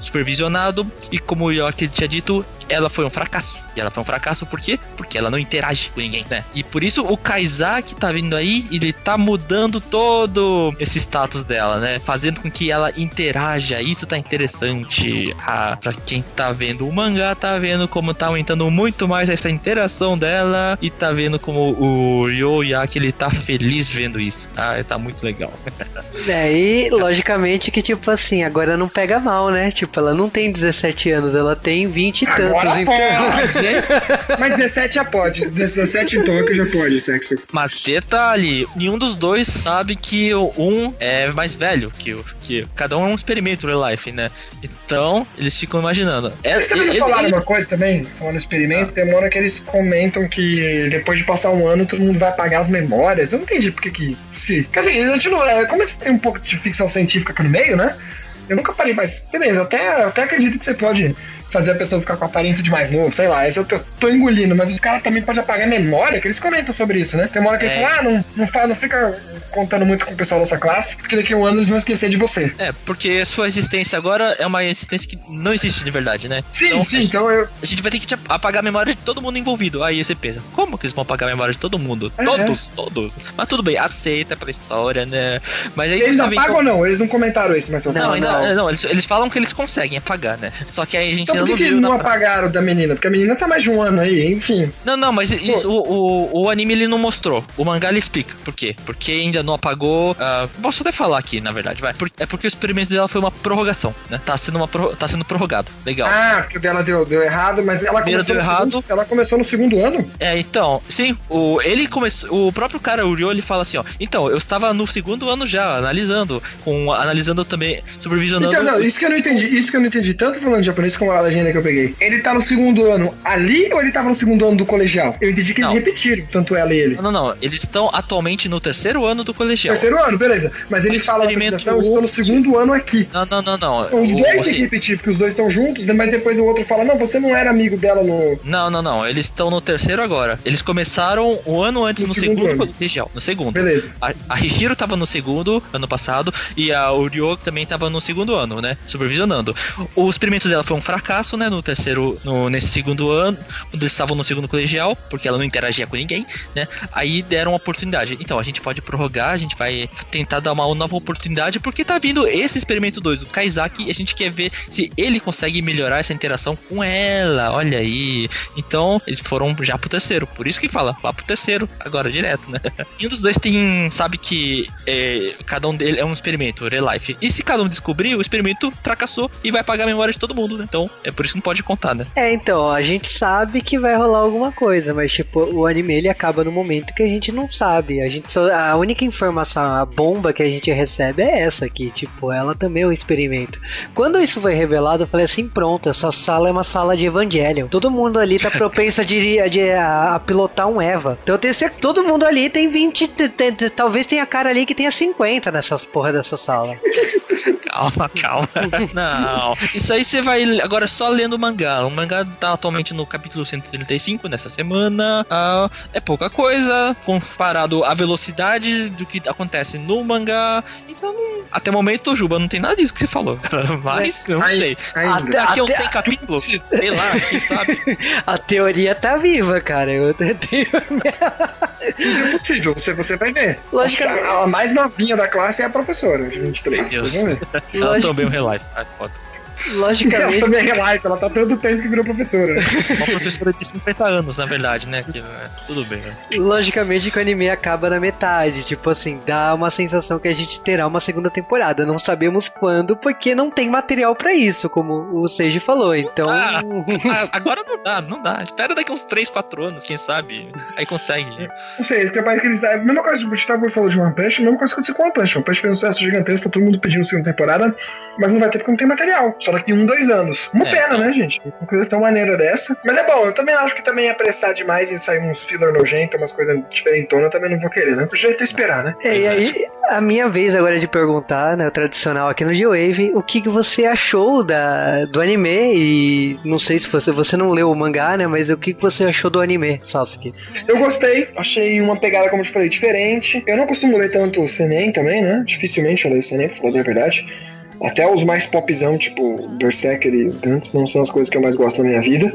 supervisionado. E como o Yoaki tinha dito, ela foi um fracasso. E ela foi um fracasso por quê? Porque ela não interage com ninguém, né? E por isso o Kaizaki tá vindo aí, ele tá mudando todo esse status dela, né? Fazendo com que ela interaja. Isso tá interessante. Ah, pra quem tá vendo o mangá, tá vendo como tá aumentando muito mais essa interação dela e tá vendo como o Ryo Yaki ele tá feliz vendo isso. Ah, tá muito legal. É, e logicamente que, tipo assim, agora não pega mal, né? Tipo, ela não tem 17 anos, ela tem 20 e tantos, Agora então. pode? Mas 17 já pode. 17 em Tóquio já pode, sexo. Mas detalhe, nenhum dos dois sabe que o um é mais velho que o que cada um é um experimento real life, né? Então, eles ficam imaginando. É, Eles também ele- falaram ele- uma coisa também, falando experimento, tem uma hora que eles comentam que depois de passar um ano todo mundo vai apagar as memórias. Eu não entendi por que que. Se. Quer dizer, a gente não. É, como esse tem um pouco de ficção científica aqui no meio, né? Eu nunca parei, mas beleza, até, até acredito que você pode fazer a pessoa ficar com a aparência de mais novo, sei lá, esse eu tô, tô engolindo, mas os caras também podem apagar a memória, que eles comentam sobre isso, né? Tem uma hora que eles É. falam, ah, não, não, fa- não fica contando muito com o pessoal da sua classe, porque daqui a um ano eles vão esquecer de você. É, porque sua existência agora é uma existência que não existe de verdade, né? Sim, Então, sim, então eu. A gente vai ter que te apagar a memória de todo mundo envolvido. Aí você pensa, como que eles vão apagar a memória de todo mundo? É, todos, todos. Mas tudo bem, aceita pela história, né? Mas aí Eles apagam com- ou não? Eles não comentaram isso, mas eu Não, Não, não. não, eles, eles falam que eles conseguem apagar, né? Só que aí a gente Então por não que, que viu. não apagaram da menina? Porque a menina tá mais de um ano aí, enfim. Não, não, mas isso, o, o, o anime ele não mostrou. O mangá ele explica. Por quê? Porque ainda não apagou. ah, posso até falar aqui, na verdade, vai. Por- é porque o experimento dela foi uma prorrogação, né? Tá sendo, uma prorro- tá sendo prorrogado. Legal. Ah, porque o dela deu, deu errado, mas ela Primeiro começou, deu no errado. segundo, ela começou no segundo ano? É, então, sim, o, ele começou. O próprio cara, o Ryo, ele fala assim, ó. Então, eu estava no segundo ano já, analisando. Com, analisando também, supervisionando. Então, não, isso que eu não entendi, isso que eu não entendi, tanto falando japonês como a legenda que eu peguei. Ele tá no segundo ano ali ou ele tava no segundo ano do colegial? Eu entendi que Não. eles repetiram, tanto ela e ele. Não, não, eles estão atualmente no terceiro ano do colegial. Terceiro ano, beleza. Mas ele O fala apresentação, eu estou no segundo ano aqui. Não, não, não, não. Então, os O- dois têm assim, que repetir, porque os dois estão juntos, né, mas depois o outro fala, não, você não era amigo dela no... Não, não, não. Eles estão no terceiro agora. Eles começaram um ano antes No no, segundo segundo, colegial. No segundo. Beleza. A, a tava no segundo ano passado e a Uryo também tava no segundo ano, né? Supervisionando. O experimento dela foi um fracasso, né? No terceiro, no, nesse segundo ano, quando eles estavam no segundo colegial, porque ela não interagia com ninguém, né? Aí deram uma oportunidade. Então a gente pode prorrogar, a gente vai tentar dar uma nova oportunidade, porque tá vindo esse experimento 2, o Kaizaki, e a gente quer ver se ele consegue melhorar essa interação com ela. Olha aí. Então, eles foram já pro terceiro. Por isso que fala, vá pro terceiro, agora direto, né? E um dos dois tem, sabe que é, cada um dele é um experimento, real life. E se cada um descobrir, o experimento fracassou e vai apagar a memória de todo mundo, né? Então, é por isso que não pode contar, né? É, então, a gente sabe que vai rolar alguma coisa, mas tipo, o anime ele acaba no momento que a gente não sabe. A gente só, a única informação, a bomba que a gente recebe é essa aqui, tipo, ela também é um experimento. Quando isso foi revelado, eu falei assim, pronto, essa sala é uma sala de Evangelion. Todo mundo ali tá propenso a, de, a- a pilotar um Eva. Então eu tenho certeza que todo mundo ali tem 20, te- te- te- talvez tenha cara ali que tenha 50 nessas porra dessa sala. Calma, calma. Não. Isso aí você vai agora só lendo o mangá. O mangá tá atualmente no capítulo 135 nessa semana. Ah, é pouca coisa comparado à velocidade do que acontece no mangá. Então, não- até o momento, Juba, não tem nada disso que você falou. Mas, não sei. ainda. Daqui a uns até- 100 capítulos, sei lá, quem sabe. A teoria tá viva, cara. Eu tenho. Tudo é possível, você, você vai ver. Logicamente. A, a mais novinha da classe é a professora, de 23. Deus. Vocês vão ver. Ela também é um relive. Foda. Ela Logicamente. também é light, ela tá tanto tempo que virou professora. Uma professora de 50 anos, na verdade, né? Que, é, tudo bem, né? Logicamente que o anime acaba na metade. Tipo assim, dá uma sensação que a gente terá uma segunda temporada. Não sabemos quando, porque não tem material pra isso, como o Seiji falou. Então. Ah. Agora não dá, não dá. Espera daqui uns 3, 4 anos, quem sabe? Aí consegue. Não sei, é capaz que eles. A mesma coisa que o Gustavo falou de One Punch, a mesma coisa que aconteceu com One Punch. One Punch fez um sucesso gigantesco, tá todo mundo pedindo segunda temporada, mas não vai ter porque não tem material. Só daqui um, dois anos. Uma É, pena, então. né, gente? Uma coisa tão maneira dessa. Mas é bom, eu também acho que também é apressar demais e sair uns filler nojento, umas coisas diferentonas, eu também não vou querer, né? O jeito é esperar, né? É, e aí, a minha vez agora de perguntar, né, o tradicional aqui no G-Wave, o que, que você achou da, do anime e não sei se você, você não leu o mangá, né, mas o que, que você achou do anime, Sasuke? Eu gostei, achei uma pegada, como eu te falei, diferente. Eu não costumo ler tanto o Senem também, né? Dificilmente eu leio o Senem, pra falar a verdade. Até os mais popzão, tipo Berserker e Gantz, não são as coisas que eu mais gosto na minha vida.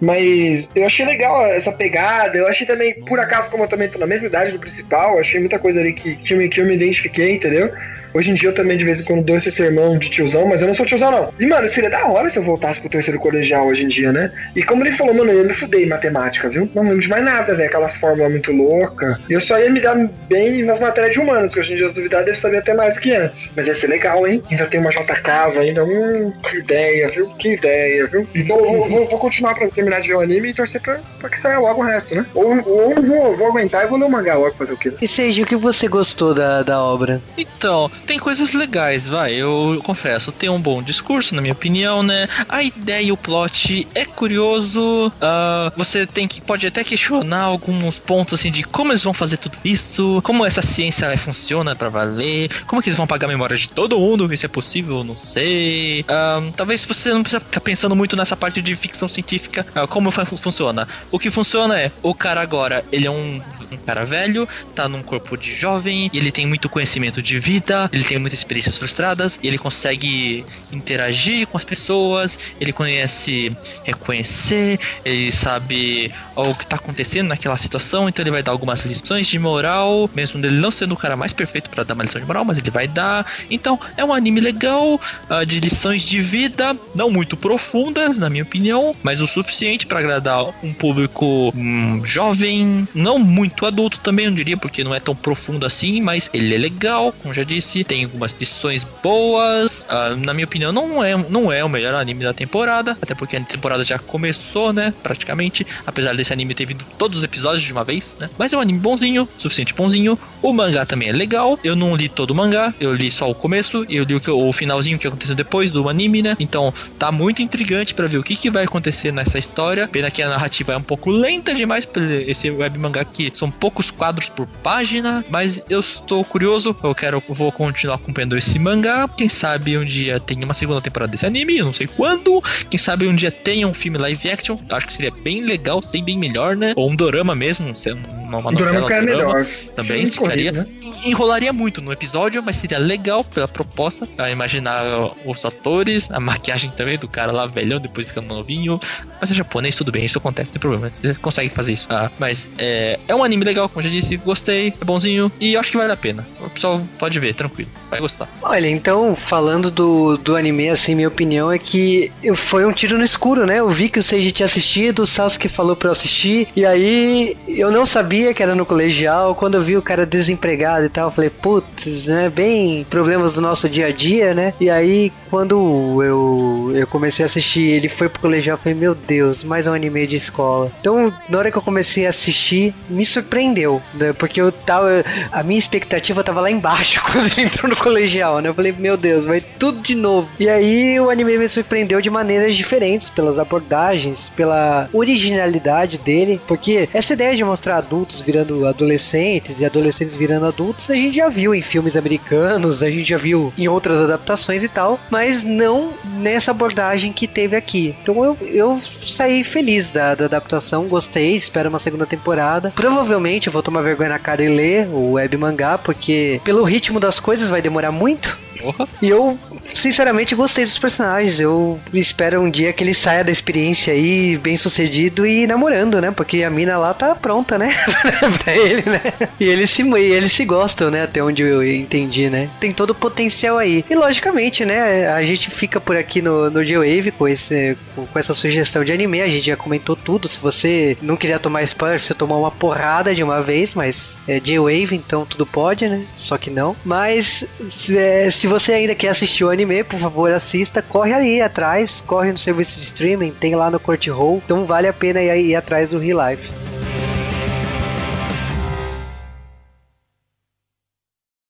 Mas eu achei legal essa pegada. Eu achei também, por acaso, como eu também tô na mesma idade do principal, eu achei muita coisa ali que, que, eu, me, que eu me identifiquei, entendeu? Hoje em dia eu também de vez em quando dou esse sermão de tiozão, mas eu não sou tiozão, não. E, mano, seria da hora se eu voltasse pro terceiro colegial hoje em dia, né? E como ele falou, mano, eu me fudei em matemática, viu? Não lembro de mais nada, velho. Aquelas fórmulas muito loucas. Eu só ia me dar bem nas matérias de humanos, que hoje em dia, se duvidar, deve saber até mais que antes. Mas ia ser legal, hein? Ainda tem uma J Casa ainda. Hum, que ideia, viu? Que ideia, viu? Então eu vou, vou- vou continuar pra terminar de ver o anime e torcer pra, pra que saia logo o resto, né? Ou, ou vou, vou aguentar e vou ler o mangá logo fazer o quê? E Seiji, o que você gostou da, da obra? Então, tem coisas legais, vai. Eu confesso, tem um bom discurso, na minha opinião, né? A ideia e o plot é curioso. ah, você tem que pode até questionar alguns pontos assim de como eles vão fazer tudo isso, como essa ciência funciona pra valer, como que eles vão apagar a memória de todo mundo, isso é possível, não sei. Ah, talvez você não precisa ficar pensando muito nessa parte de ficção científica, como fa- funciona. O que funciona é, o cara agora, ele é um, um cara velho, tá num corpo de jovem, ele tem muito conhecimento de vida, ele tem muitas experiências frustradas, e ele consegue interagir com as pessoas, ele conhece reconhecer, ele sabe o que tá acontecendo naquela situação, então ele vai dar algumas lições de moral, mesmo ele não sendo o cara mais perfeito para dar uma lição de moral, mas ele vai dar. Então, é um anime legal, ah, de lições de vida, não muito profundas, na minha opinião, mas o suficiente para agradar um público hum, jovem, não muito adulto também, eu diria, porque não é tão profundo assim, mas ele é legal, como já disse, tem algumas lições boas. ah, na minha opinião, não é, não é o melhor anime da temporada, até porque a temporada já começou, né? Praticamente, apesar desse anime ter vindo todos os episódios de uma vez, né? Mas é um anime bonzinho, suficiente bonzinho. O mangá também é legal. Eu não li todo o mangá, eu li só o começo, eu li o, que- o finalzinho que aconteceu depois do anime, né? Então tá muito intrigante pra ver o que, que vai acontecer nessa história. Pena que a narrativa é um pouco lenta demais pra esse web mangá aqui. São poucos quadros por página, mas eu estou curioso. Eu quero, vou continuar acompanhando esse mangá. Quem sabe um dia tenha uma segunda temporada desse anime, eu não sei quando. Quem sabe um dia tenha um filme live action. Acho que seria bem legal, ser bem melhor, né? Ou um dorama mesmo, ser uma, uma Dorama novela ficaria dorama melhor. Também Filme ficaria. corrido, né? Enrolaria muito no episódio, mas seria legal pela proposta. A imaginar os atores, a maquiagem também do cara lá velhão, depois ficando novinho. Mas é japonês, tudo bem, isso acontece, não tem problema. Eles conseguem fazer isso. Ah, mas é, é um anime legal, como já disse, gostei, é bonzinho e acho que vale a pena. O pessoal pode ver, tranquilo, vai gostar. Olha, então, falando do, do anime, assim, minha opinião é que foi um tiro no escuro, né? Eu vi que o Seiji tinha assistido, o Sasuke falou pra eu assistir, e aí eu não sabia que era no colegial. Quando eu vi o cara desempregado e tal, eu falei, putz, né? Bem problemas do nosso dia a dia, né? E aí, quando eu, eu comecei a assistir, ele foi pro colegial, eu falei, meu Deus, mais um anime de escola. Então, na hora que eu comecei a assistir, me surpreendeu, né? Porque eu tava. A minha expectativa tava lá embaixo quando ele entrou no colegial, né? Eu falei, meu Deus, vai tudo de novo. E aí o anime me surpreendeu de maneiras diferentes, pelas abordagens, pela originalidade dele, porque essa ideia de mostrar adultos virando adolescentes e adolescentes virando adultos, a gente já viu em filmes americanos, a gente já viu em outras adaptações e tal, mas não nessa abordagem que teve aqui. Então eu, eu saí feliz da, da adaptação, gostei, espero uma segunda temporada. Provavelmente vou tomar vergonha na cara e ler o web mangá, porque pelo ritmo das coisas vai demorar muito. Porra. E eu, sinceramente, gostei dos personagens. Eu espero um dia que ele saia da experiência aí, bem sucedido e namorando, né? Porque a mina lá tá pronta, né? pra ele, né? E eles se, eles se gostam, né? Até onde eu entendi, né? Tem todo o potencial aí. E logicamente, né? A gente fica por aqui no, no J-Wave com, esse, com essa sugestão de anime. A gente já comentou tudo. Se você não queria tomar spoiler, você tomou uma porrada de uma vez, mas é J-Wave, então tudo pode, né? Só que não. Mas é, se você ainda quer assistir o anime, por favor, assista. Corre aí atrás, corre no serviço de streaming, tem lá no Crunchyroll. Então vale a pena ir, ir atrás do Real Life.